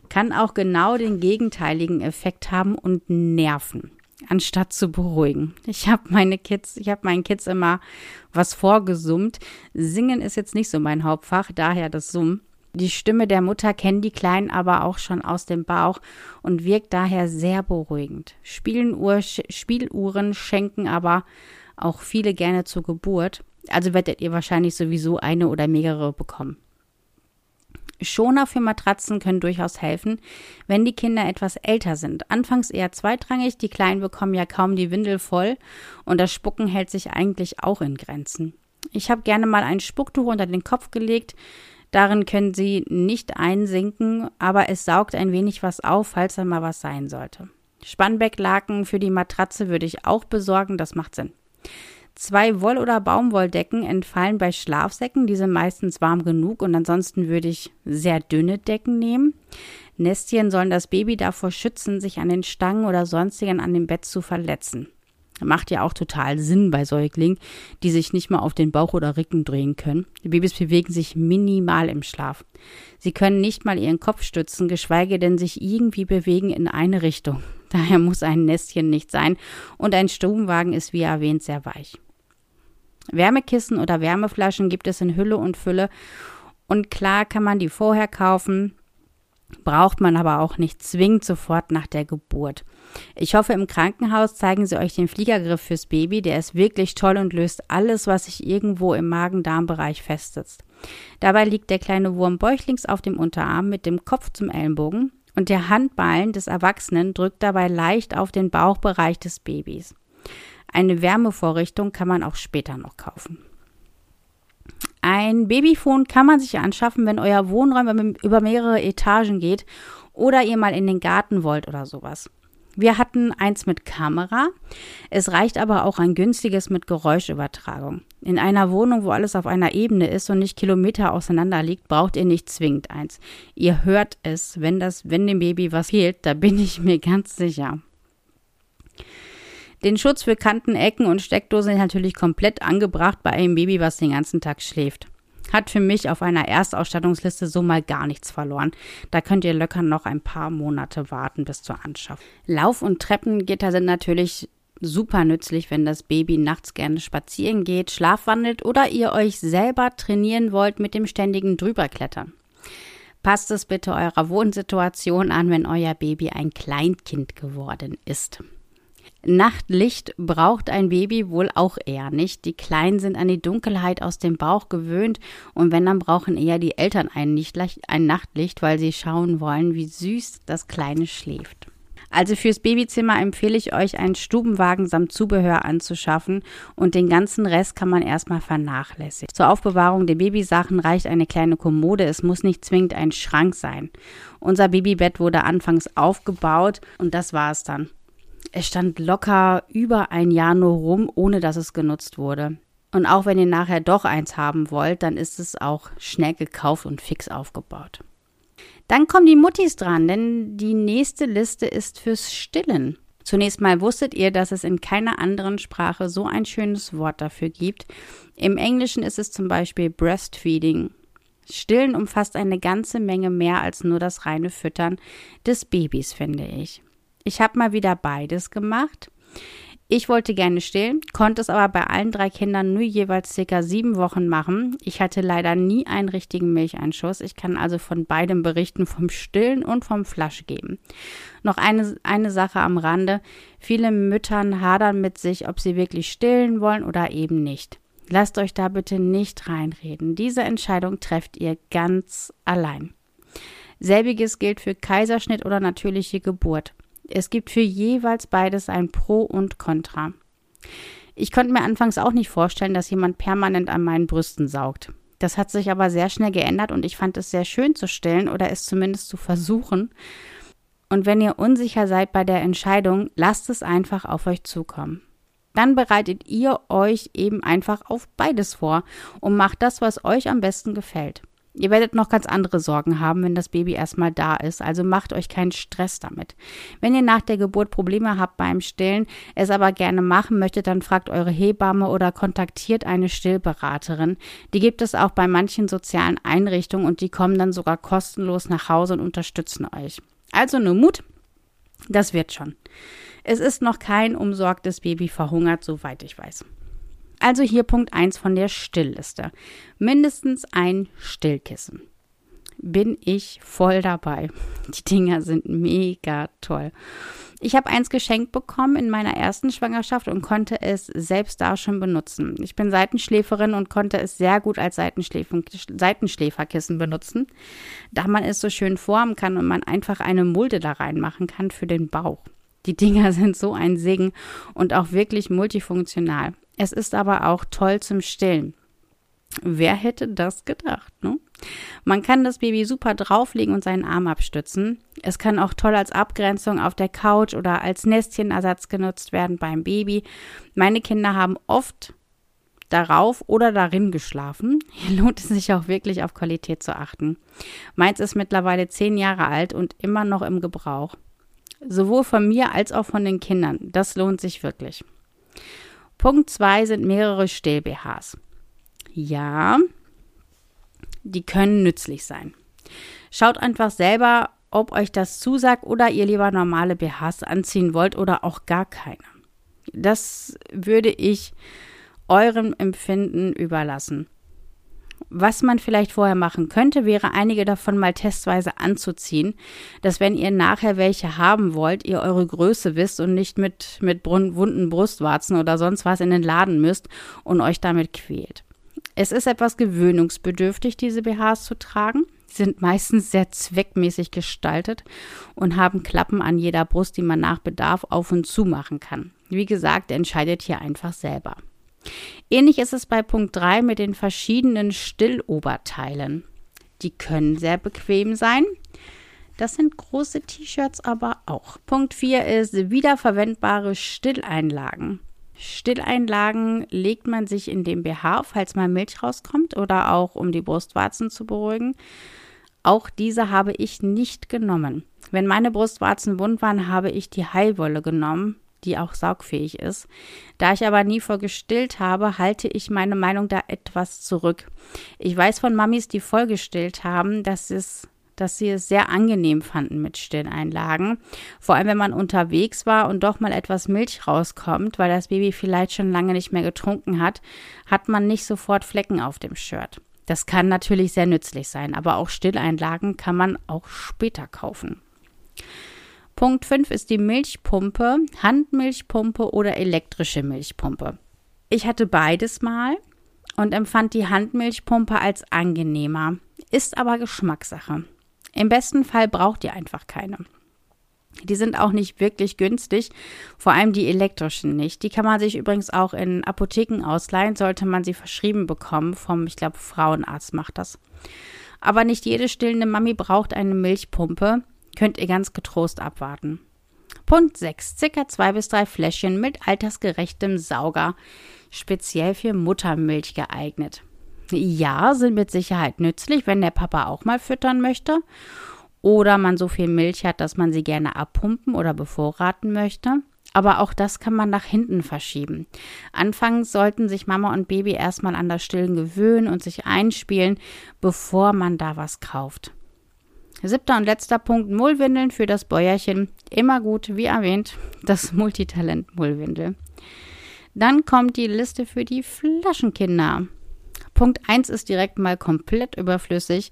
kann auch genau den gegenteiligen Effekt haben und nerven anstatt zu beruhigen. Ich habe meine Kids, ich habe meinen Kids immer was vorgesummt. Singen ist jetzt nicht so mein Hauptfach, daher das Summen. Die Stimme der Mutter kennen die Kleinen aber auch schon aus dem Bauch und wirkt daher sehr beruhigend. Spieluhr, Spieluhren schenken aber auch viele gerne zur Geburt, also werdet ihr wahrscheinlich sowieso eine oder mehrere bekommen. Schoner für Matratzen können durchaus helfen, wenn die Kinder etwas älter sind. Anfangs eher zweitrangig, die Kleinen bekommen ja kaum die Windel voll und das Spucken hält sich eigentlich auch in Grenzen. Ich habe gerne mal ein Spucktuch unter den Kopf gelegt, Darin können Sie nicht einsinken, aber es saugt ein wenig was auf, falls da mal was sein sollte. Spannbecklaken für die Matratze würde ich auch besorgen, das macht Sinn. Zwei Woll- oder Baumwolldecken entfallen bei Schlafsäcken, die sind meistens warm genug und ansonsten würde ich sehr dünne Decken nehmen. Nestchen sollen das Baby davor schützen, sich an den Stangen oder sonstigen an dem Bett zu verletzen. Macht ja auch total Sinn bei Säuglingen, die sich nicht mal auf den Bauch oder Rücken drehen können. Die Babys bewegen sich minimal im Schlaf. Sie können nicht mal ihren Kopf stützen, geschweige denn sich irgendwie bewegen in eine Richtung. Daher muss ein Nestchen nicht sein und ein Stubenwagen ist wie erwähnt sehr weich. Wärmekissen oder Wärmeflaschen gibt es in Hülle und Fülle und klar kann man die vorher kaufen, braucht man aber auch nicht zwingend sofort nach der Geburt. Ich hoffe, im Krankenhaus zeigen sie euch den Fliegergriff fürs Baby. Der ist wirklich toll und löst alles, was sich irgendwo im Magen-Darm-Bereich festsitzt. Dabei liegt der kleine Wurm bäuchlings auf dem Unterarm mit dem Kopf zum Ellenbogen und der Handballen des Erwachsenen drückt dabei leicht auf den Bauchbereich des Babys. Eine Wärmevorrichtung kann man auch später noch kaufen. Ein Babyphone kann man sich anschaffen, wenn euer Wohnraum über mehrere Etagen geht oder ihr mal in den Garten wollt oder sowas. Wir hatten eins mit Kamera. Es reicht aber auch ein günstiges mit Geräuschübertragung. In einer Wohnung, wo alles auf einer Ebene ist und nicht Kilometer auseinander liegt, braucht ihr nicht zwingend eins. Ihr hört es, wenn das, wenn dem Baby was fehlt, da bin ich mir ganz sicher. Den Schutz für Kanten, Ecken und Steckdosen ist natürlich komplett angebracht bei einem Baby, was den ganzen Tag schläft hat für mich auf einer Erstausstattungsliste so mal gar nichts verloren. Da könnt ihr locker noch ein paar Monate warten bis zur Anschaffung. Lauf- und Treppengitter sind natürlich super nützlich, wenn das Baby nachts gerne spazieren geht, schlafwandelt oder ihr euch selber trainieren wollt mit dem ständigen Drüberklettern. Passt es bitte eurer Wohnsituation an, wenn euer Baby ein Kleinkind geworden ist. Nachtlicht braucht ein Baby wohl auch eher nicht. Die Kleinen sind an die Dunkelheit aus dem Bauch gewöhnt und wenn, dann brauchen eher die Eltern ein, ein Nachtlicht, weil sie schauen wollen, wie süß das Kleine schläft. Also fürs Babyzimmer empfehle ich euch, einen Stubenwagen samt Zubehör anzuschaffen und den ganzen Rest kann man erstmal vernachlässigen. Zur Aufbewahrung der Babysachen reicht eine kleine Kommode, es muss nicht zwingend ein Schrank sein. Unser Babybett wurde anfangs aufgebaut und das war es dann. Es stand locker über ein Jahr nur rum, ohne dass es genutzt wurde. Und auch wenn ihr nachher doch eins haben wollt, dann ist es auch schnell gekauft und fix aufgebaut. Dann kommen die Muttis dran, denn die nächste Liste ist fürs Stillen. Zunächst mal wusstet ihr, dass es in keiner anderen Sprache so ein schönes Wort dafür gibt. Im Englischen ist es zum Beispiel Breastfeeding. Stillen umfasst eine ganze Menge mehr als nur das reine Füttern des Babys, finde ich. Ich habe mal wieder beides gemacht. Ich wollte gerne stillen, konnte es aber bei allen drei Kindern nur jeweils circa sieben Wochen machen. Ich hatte leider nie einen richtigen Milcheinschuss. Ich kann also von beidem berichten, vom Stillen und vom Flaschgeben. Noch eine, eine Sache am Rande. Viele Müttern hadern mit sich, ob sie wirklich stillen wollen oder eben nicht. Lasst euch da bitte nicht reinreden. Diese Entscheidung trefft ihr ganz allein. Selbiges gilt für Kaiserschnitt oder natürliche Geburt. Es gibt für jeweils beides ein Pro und Contra. Ich konnte mir anfangs auch nicht vorstellen, dass jemand permanent an meinen Brüsten saugt. Das hat sich aber sehr schnell geändert und ich fand es sehr schön zu stillen oder es zumindest zu versuchen. Und wenn ihr unsicher seid bei der Entscheidung, lasst es einfach auf euch zukommen. Dann bereitet ihr euch eben einfach auf beides vor und macht das, was euch am besten gefällt. Ihr werdet noch ganz andere Sorgen haben, wenn das Baby erstmal da ist, also macht euch keinen Stress damit. Wenn ihr nach der Geburt Probleme habt beim Stillen, es aber gerne machen möchtet, dann fragt eure Hebamme oder kontaktiert eine Stillberaterin. Die gibt es auch bei manchen sozialen Einrichtungen und die kommen dann sogar kostenlos nach Hause und unterstützen euch. Also nur Mut, das wird schon. Es ist noch kein umsorgtes Baby verhungert, soweit ich weiß. Also hier Punkt 1 von der Stillliste. Mindestens ein Stillkissen. Bin ich voll dabei. Die Dinger sind mega toll. Ich habe eins geschenkt bekommen in meiner ersten Schwangerschaft und konnte es selbst da schon benutzen. Ich bin Seitenschläferin und konnte es sehr gut als Seitenschläferkissen benutzen, da man es so schön formen kann und man einfach eine Mulde da reinmachen kann für den Bauch. Die Dinger sind so ein Segen und auch wirklich multifunktional. Es ist aber auch toll zum Stillen. Wer hätte das gedacht? Ne? Man kann das Baby super drauflegen und seinen Arm abstützen. Es kann auch toll als Abgrenzung auf der Couch oder als Nestchenersatz genutzt werden beim Baby. Meine Kinder haben oft darauf oder darin geschlafen. Hier lohnt es sich auch wirklich auf Qualität zu achten. Meins ist mittlerweile zehn Jahre alt und immer noch im Gebrauch. Sowohl von mir als auch von den Kindern. Das lohnt sich wirklich. Punkt 2 sind mehrere Still-BHs. Ja, die können nützlich sein. Schaut einfach selber, ob euch das zusagt oder ihr lieber normale BHs anziehen wollt oder auch gar keine. Das würde ich eurem Empfinden überlassen. Was man vielleicht vorher machen könnte, wäre einige davon mal testweise anzuziehen, dass wenn ihr nachher welche haben wollt, ihr eure Größe wisst und nicht mit, mit wunden Brustwarzen oder sonst was in den Laden müsst und euch damit quält. Es ist etwas gewöhnungsbedürftig, diese BHs zu tragen. Sie sind meistens sehr zweckmäßig gestaltet und haben Klappen an jeder Brust, die man nach Bedarf auf und zu machen kann. Wie gesagt, entscheidet hier einfach selber. Ähnlich ist es bei Punkt 3 mit den verschiedenen Stilloberteilen. Die können sehr bequem sein. Das sind große T-Shirts aber auch. Punkt 4 ist wiederverwendbare Stilleinlagen. Stilleinlagen legt man sich in den BH, falls mal Milch rauskommt oder auch um die Brustwarzen zu beruhigen. Auch diese habe ich nicht genommen. Wenn meine Brustwarzen wund waren, habe ich die Heilwolle genommen die auch saugfähig ist. Da ich aber nie vor gestillt habe, halte ich meine Meinung da etwas zurück. Ich weiß von Mamis, die voll gestillt haben, dass es dass sie es sehr angenehm fanden mit Stilleinlagen. Vor allem, wenn man unterwegs war und doch mal etwas Milch rauskommt, weil das Baby vielleicht schon lange nicht mehr getrunken hat, hat man nicht sofort Flecken auf dem Shirt. Das kann natürlich sehr nützlich sein, aber auch Stilleinlagen kann man auch später kaufen. Punkt 5 ist die Milchpumpe, Handmilchpumpe oder elektrische Milchpumpe. Ich hatte beides mal und empfand die Handmilchpumpe als angenehmer, ist aber Geschmackssache. Im besten Fall braucht ihr einfach keine. Die sind auch nicht wirklich günstig, vor allem die elektrischen nicht. Die kann man sich übrigens auch in Apotheken ausleihen, sollte man sie verschrieben bekommen vom, ich glaube, Frauenarzt macht das. Aber nicht jede stillende Mami braucht eine Milchpumpe, könnt ihr ganz getrost abwarten. Punkt 6. Circa zwei bis drei Fläschchen mit altersgerechtem Sauger, speziell für Muttermilch geeignet. Ja, sind mit Sicherheit nützlich, wenn der Papa auch mal füttern möchte oder man so viel Milch hat, dass man sie gerne abpumpen oder bevorraten möchte. Aber auch das kann man nach hinten verschieben. Anfangs sollten sich Mama und Baby erstmal an das Stillen gewöhnen und sich einspielen, bevor man da was kauft. Siebter und letzter Punkt: Mullwindeln für das Bäuerchen. Immer gut, wie erwähnt, das Multitalent Mullwindel. Dann kommt die Liste für die Flaschenkinder. Punkt 1 ist direkt mal komplett überflüssig.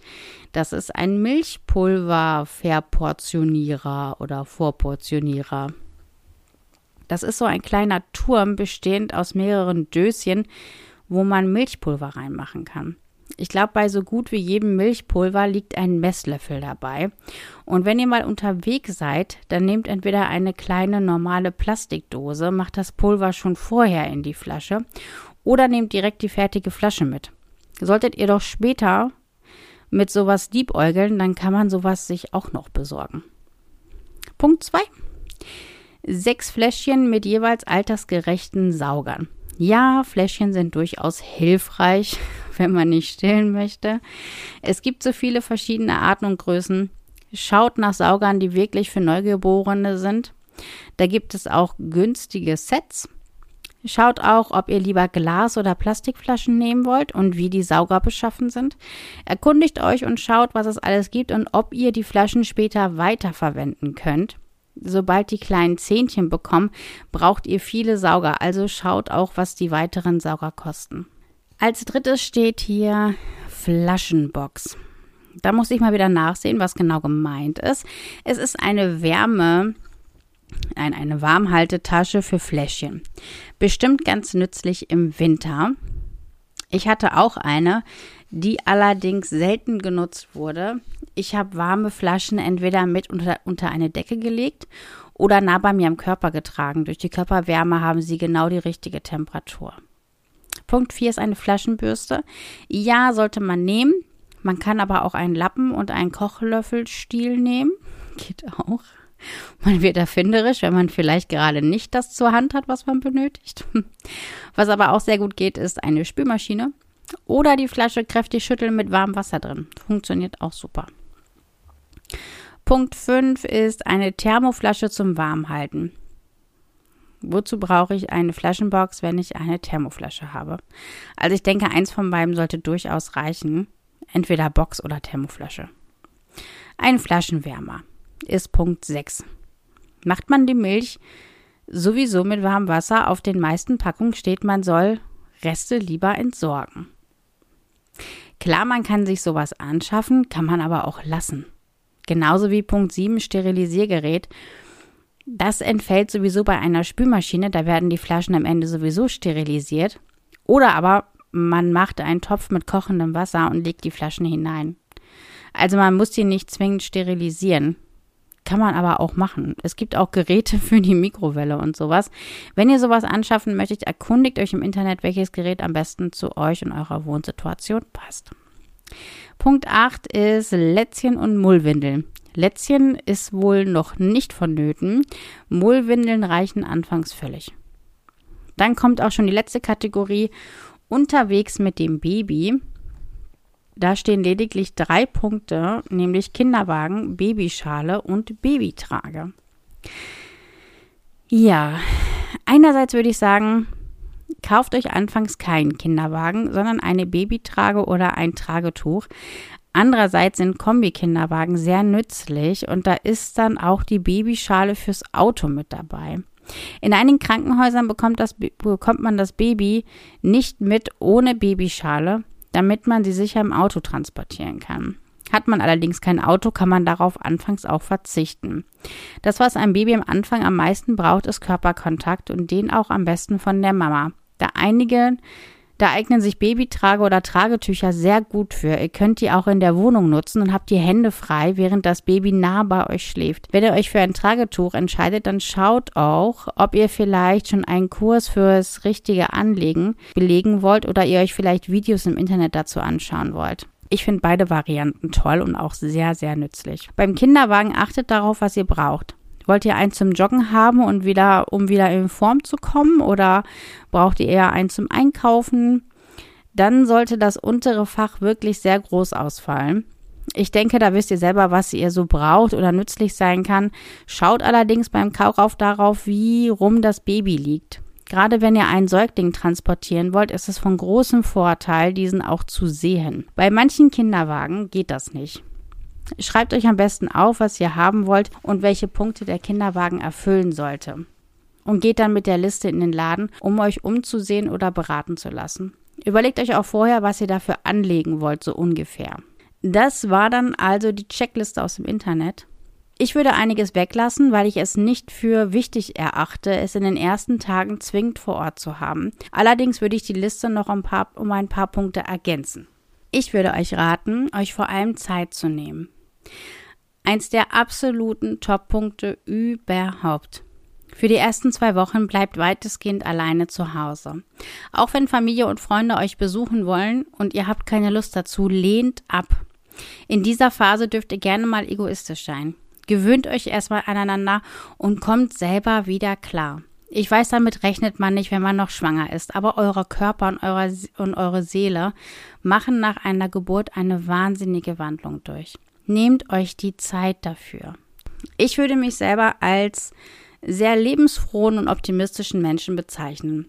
Das ist ein Milchpulver-Verportionierer oder Vorportionierer. Das ist so ein kleiner Turm bestehend aus mehreren Döschen, wo man Milchpulver reinmachen kann. Ich glaube, bei so gut wie jedem Milchpulver liegt ein Messlöffel dabei. Und wenn ihr mal unterwegs seid, dann nehmt entweder eine kleine normale Plastikdose, macht das Pulver schon vorher in die Flasche oder nehmt direkt die fertige Flasche mit. Solltet ihr doch später mit sowas liebäugeln, dann kann man sowas sich auch noch besorgen. Punkt 2. Sechs Fläschchen mit jeweils altersgerechten Saugern. Ja, Fläschchen sind durchaus hilfreich, wenn man nicht stillen möchte. Es gibt so viele verschiedene Arten und Größen. Schaut nach Saugern, die wirklich für Neugeborene sind. Da gibt es auch günstige Sets. Schaut auch, ob ihr lieber Glas- oder Plastikflaschen nehmen wollt und wie die Sauger beschaffen sind. Erkundigt euch und schaut, was es alles gibt und ob ihr die Flaschen später weiterverwenden könnt. Sobald die kleinen Zähnchen bekommen, braucht ihr viele Sauger, also schaut auch, was die weiteren Sauger kosten. Als drittes steht hier Flaschenbox. Da muss ich mal wieder nachsehen, was genau gemeint ist. Es ist eine Wärme, ein, eine Warmhaltetasche für Fläschchen. Bestimmt ganz nützlich im Winter. Ich hatte auch eine, die allerdings selten genutzt wurde. Ich habe warme Flaschen entweder mit unter, unter eine Decke gelegt oder nah bei mir am Körper getragen. Durch die Körperwärme haben sie genau die richtige Temperatur. Punkt 4 ist eine Flaschenbürste. Ja, sollte man nehmen. Man kann aber auch einen Lappen und einen Kochlöffelstiel nehmen. Geht auch. Man wird erfinderisch, wenn man vielleicht gerade nicht das zur Hand hat, was man benötigt. Was aber auch sehr gut geht, ist eine Spülmaschine oder die Flasche kräftig schütteln mit warmem Wasser drin. Funktioniert auch super. Punkt 5 ist eine Thermoflasche zum Warmhalten. Wozu brauche ich eine Flaschenbox, wenn ich eine Thermoflasche habe? Also ich denke, eins von beiden sollte durchaus reichen. Entweder Box oder Thermoflasche. Ein Flaschenwärmer ist Punkt 6. Macht man die Milch sowieso mit warmem Wasser, auf den meisten Packungen steht, man soll Reste lieber entsorgen. Klar, man kann sich sowas anschaffen, kann man aber auch lassen. Genauso wie Punkt 7 Sterilisiergerät. Das entfällt sowieso bei einer Spülmaschine, da werden die Flaschen am Ende sowieso sterilisiert. Oder aber man macht einen Topf mit kochendem Wasser und legt die Flaschen hinein. Also man muss die nicht zwingend sterilisieren. Kann man aber auch machen. Es gibt auch Geräte für die Mikrowelle und sowas. Wenn ihr sowas anschaffen möchtet, erkundigt euch im Internet, welches Gerät am besten zu euch und eurer Wohnsituation passt. Punkt 8 ist Lätzchen und Mullwindeln. Lätzchen ist wohl noch nicht vonnöten. Mullwindeln reichen anfangs völlig. Dann kommt auch schon die letzte Kategorie unterwegs mit dem Baby. Da stehen lediglich drei Punkte, nämlich Kinderwagen, Babyschale und Babytrage. Ja, einerseits würde ich sagen, kauft euch anfangs keinen Kinderwagen, sondern eine Babytrage oder ein Tragetuch. Andererseits sind Kombi-Kinderwagen sehr nützlich und da ist dann auch die Babyschale fürs Auto mit dabei. In einigen Krankenhäusern bekommt, das, bekommt man das Baby nicht mit ohne Babyschale, damit man sie sicher im Auto transportieren kann. Hat man allerdings kein Auto, kann man darauf anfangs auch verzichten. Das, was ein Baby am Anfang am meisten braucht, ist Körperkontakt und den auch am besten von der Mama. Da einige Da eignen sich Babytrage oder Tragetücher sehr gut für. Ihr könnt die auch in der Wohnung nutzen und habt die Hände frei, während das Baby nah bei euch schläft. Wenn ihr euch für ein Tragetuch entscheidet, dann schaut auch, ob ihr vielleicht schon einen Kurs fürs richtige Anlegen belegen wollt oder ihr euch vielleicht Videos im Internet dazu anschauen wollt. Ich finde beide Varianten toll und auch sehr, sehr nützlich. Beim Kinderwagen achtet darauf, was ihr braucht. Wollt ihr eins zum Joggen haben und wieder, um wieder in Form zu kommen oder braucht ihr eher eins zum Einkaufen? Dann sollte das untere Fach wirklich sehr groß ausfallen. Ich denke, da wisst ihr selber, was ihr so braucht oder nützlich sein kann. Schaut allerdings beim Kauf darauf, wie rum das Baby liegt. Gerade wenn ihr einen Säugling transportieren wollt, ist es von großem Vorteil, diesen auch zu sehen. Bei manchen Kinderwagen geht das nicht. Schreibt euch am besten auf, was ihr haben wollt und welche Punkte der Kinderwagen erfüllen sollte. Und geht dann mit der Liste in den Laden, um euch umzusehen oder beraten zu lassen. Überlegt euch auch vorher, was ihr dafür anlegen wollt, so ungefähr. Das war dann also die Checkliste aus dem Internet. Ich würde einiges weglassen, weil ich es nicht für wichtig erachte, es in den ersten Tagen zwingend vor Ort zu haben. Allerdings würde ich die Liste noch ein paar, um ein paar Punkte ergänzen. Ich würde euch raten, euch vor allem Zeit zu nehmen. Eins der absoluten Top-Punkte überhaupt. Für die ersten zwei Wochen bleibt weitestgehend alleine zu Hause. Auch wenn Familie und Freunde euch besuchen wollen und ihr habt keine Lust dazu, lehnt ab. In dieser Phase dürft ihr gerne mal egoistisch sein. Gewöhnt euch erstmal aneinander und kommt selber wieder klar. Ich weiß, damit rechnet man nicht, wenn man noch schwanger ist, aber euer Körper und, eure, und eure Seele machen nach einer Geburt eine wahnsinnige Wandlung durch. Nehmt euch die Zeit dafür. Ich würde mich selber als sehr lebensfrohen und optimistischen Menschen bezeichnen.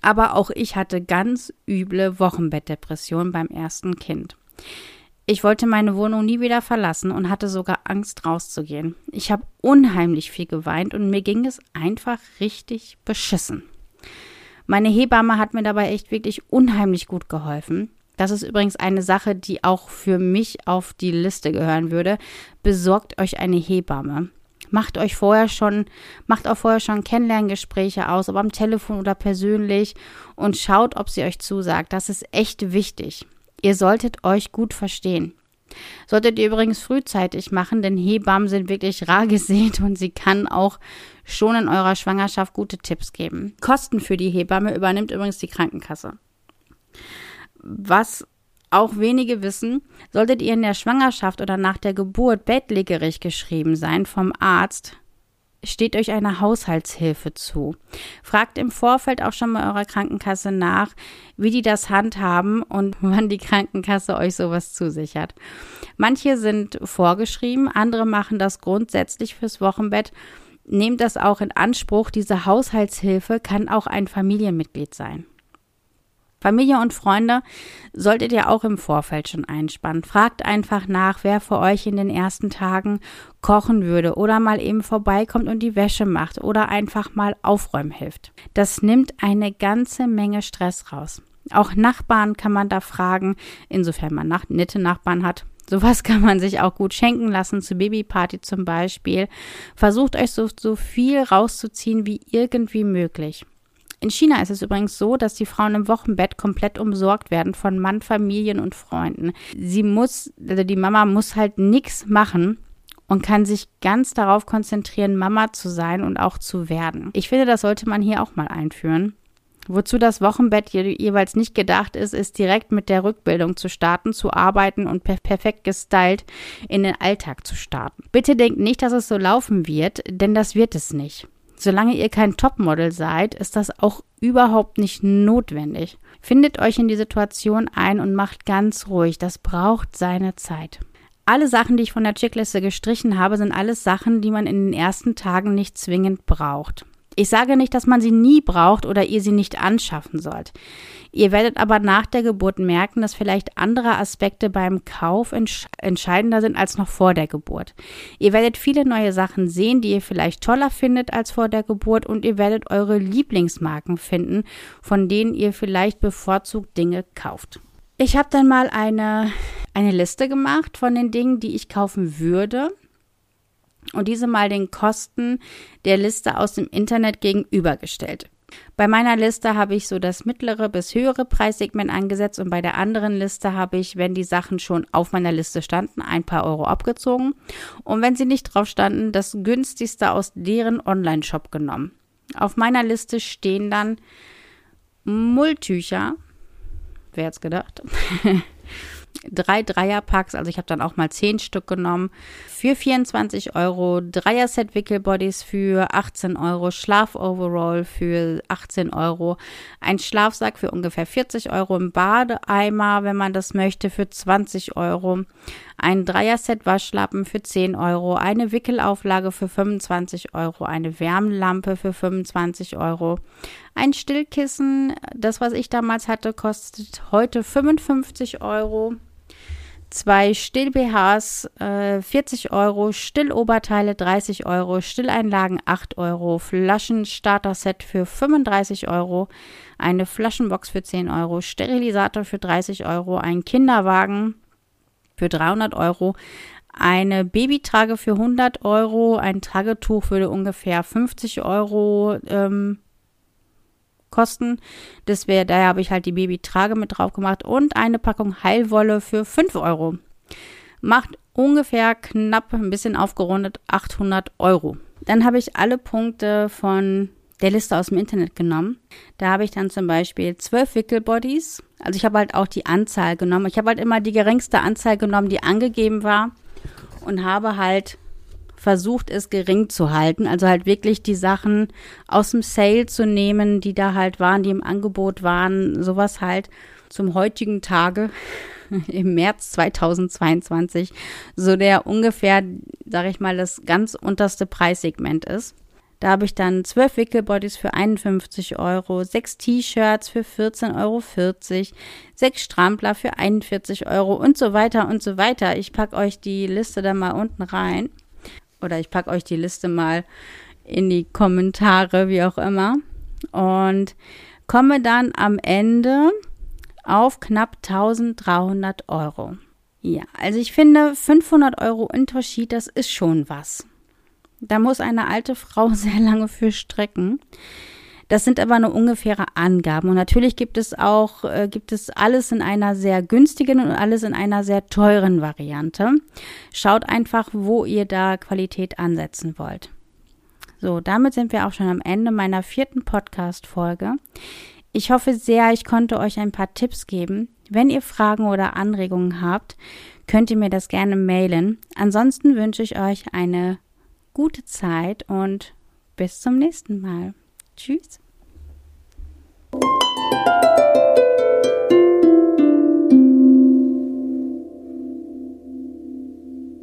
Aber auch ich hatte ganz üble Wochenbettdepression beim ersten Kind. Ich wollte meine Wohnung nie wieder verlassen und hatte sogar Angst rauszugehen. Ich habe unheimlich viel geweint und mir ging es einfach richtig beschissen. Meine Hebamme hat mir dabei echt wirklich unheimlich gut geholfen. Das ist übrigens eine Sache, die auch für mich auf die Liste gehören würde. Besorgt euch eine Hebamme. Macht euch vorher schon, macht auch vorher schon Kennenlerngespräche aus, ob am Telefon oder persönlich und schaut, ob sie euch zusagt. Das ist echt wichtig. Ihr solltet euch gut verstehen. Solltet ihr übrigens frühzeitig machen, denn Hebammen sind wirklich rar gesät und sie kann auch schon in eurer Schwangerschaft gute Tipps geben. Kosten für die Hebamme übernimmt übrigens die Krankenkasse was auch wenige wissen, solltet ihr in der Schwangerschaft oder nach der Geburt bettlägerig geschrieben sein vom Arzt, steht euch eine Haushaltshilfe zu. Fragt im Vorfeld auch schon mal eurer Krankenkasse nach, wie die das handhaben und wann die Krankenkasse euch sowas zusichert. Manche sind vorgeschrieben, andere machen das grundsätzlich fürs Wochenbett. Nehmt das auch in Anspruch. Diese Haushaltshilfe kann auch ein Familienmitglied sein. Familie und Freunde solltet ihr auch im Vorfeld schon einspannen. Fragt einfach nach, wer für euch in den ersten Tagen kochen würde oder mal eben vorbeikommt und die Wäsche macht oder einfach mal aufräumen hilft. Das nimmt eine ganze Menge Stress raus. Auch Nachbarn kann man da fragen, insofern man nach, nette Nachbarn hat. Sowas kann man sich auch gut schenken lassen, zur Babyparty zum Beispiel. Versucht euch so, so viel rauszuziehen wie irgendwie möglich. In China ist es übrigens so, dass die Frauen im Wochenbett komplett umsorgt werden von Mann, Familien und Freunden. Sie muss, also die Mama muss halt nichts machen und kann sich ganz darauf konzentrieren, Mama zu sein und auch zu werden. Ich finde, das sollte man hier auch mal einführen. Wozu das Wochenbett jeweils nicht gedacht ist, ist direkt mit der Rückbildung zu starten, zu arbeiten und per perfekt gestylt in den Alltag zu starten. Bitte denkt nicht, dass es so laufen wird, denn das wird es nicht. Solange ihr kein Topmodel seid, ist das auch überhaupt nicht notwendig. Findet euch in die Situation ein und macht ganz ruhig. Das braucht seine Zeit. Alle Sachen, die ich von der Checkliste gestrichen habe, sind alles Sachen, die man in den ersten Tagen nicht zwingend braucht. Ich sage nicht, dass man sie nie braucht oder ihr sie nicht anschaffen sollt. Ihr werdet aber nach der Geburt merken, dass vielleicht andere Aspekte beim Kauf entsch entscheidender sind als noch vor der Geburt. Ihr werdet viele neue Sachen sehen, die ihr vielleicht toller findet als vor der Geburt und ihr werdet eure Lieblingsmarken finden, von denen ihr vielleicht bevorzugt Dinge kauft. Ich habe dann mal eine, eine Liste gemacht von den Dingen, die ich kaufen würde und diese mal den Kosten der Liste aus dem Internet gegenübergestellt. Bei meiner Liste habe ich so das mittlere bis höhere Preissegment angesetzt und bei der anderen Liste habe ich, wenn die Sachen schon auf meiner Liste standen, ein paar Euro abgezogen und wenn sie nicht drauf standen, das günstigste aus deren Online-Shop genommen. Auf meiner Liste stehen dann Mulltücher. Wer es gedacht? drei Dreierpacks, also ich habe dann auch mal zehn Stück genommen, für 24 Euro, Dreier-Set Wickelbodies für 18 Euro, Schlafoverall für 18 Euro, ein Schlafsack für ungefähr 40 Euro, ein Badeeimer, wenn man das möchte, für 20 Euro, ein Dreier-Set Waschlappen für 10 Euro, eine Wickelauflage für 25 Euro, eine Wärmlampe für 25 Euro, ein Stillkissen, das was ich damals hatte, kostet heute 55 Euro zwei Still-BHs äh, 40 Euro, Stilloberteile 30 Euro, Stilleinlagen 8 Euro, Flaschenstarter-Set für 35 Euro, eine Flaschenbox für 10 Euro, Sterilisator für 30 Euro, ein Kinderwagen für 300 Euro, eine Babytrage für 100 Euro, ein Tragetuch würde ungefähr 50 Euro ähm, kosten. Das wäre, daher habe ich halt die Babytrage mit drauf gemacht und eine Packung Heilwolle für 5 Euro. Macht ungefähr knapp, ein bisschen aufgerundet, 800 Euro. Dann habe ich alle Punkte von der Liste aus dem Internet genommen. Da habe ich dann zum Beispiel zwölf Wickelbodies. Also ich habe halt auch die Anzahl genommen. Ich habe halt immer die geringste Anzahl genommen, die angegeben war und habe halt versucht, es gering zu halten. Also halt wirklich die Sachen aus dem Sale zu nehmen, die da halt waren, die im Angebot waren. Sowas halt zum heutigen Tage im März 2022 so der ungefähr, sage ich mal, das ganz unterste Preissegment ist. Da habe ich dann zwölf Wickelbodies für 51 Euro, sechs T-Shirts für 14,40 Euro, sechs Strampler für 41 Euro und so weiter und so weiter. Ich packe euch die Liste da mal unten rein oder ich packe euch die Liste mal in die Kommentare, wie auch immer. Und komme dann am Ende auf knapp 1300 Euro. Ja, also ich finde 500 Euro Unterschied, das ist schon was. Da muss eine alte Frau sehr lange für strecken. Das sind aber nur ungefähre Angaben. Und natürlich gibt es auch, äh, gibt es alles in einer sehr günstigen und alles in einer sehr teuren Variante. Schaut einfach, wo ihr da Qualität ansetzen wollt. So, damit sind wir auch schon am Ende meiner vierten Podcast-Folge. Ich hoffe sehr, ich konnte euch ein paar Tipps geben. Wenn ihr Fragen oder Anregungen habt, könnt ihr mir das gerne mailen. Ansonsten wünsche ich euch eine gute Zeit und bis zum nächsten Mal. Tschüss. Música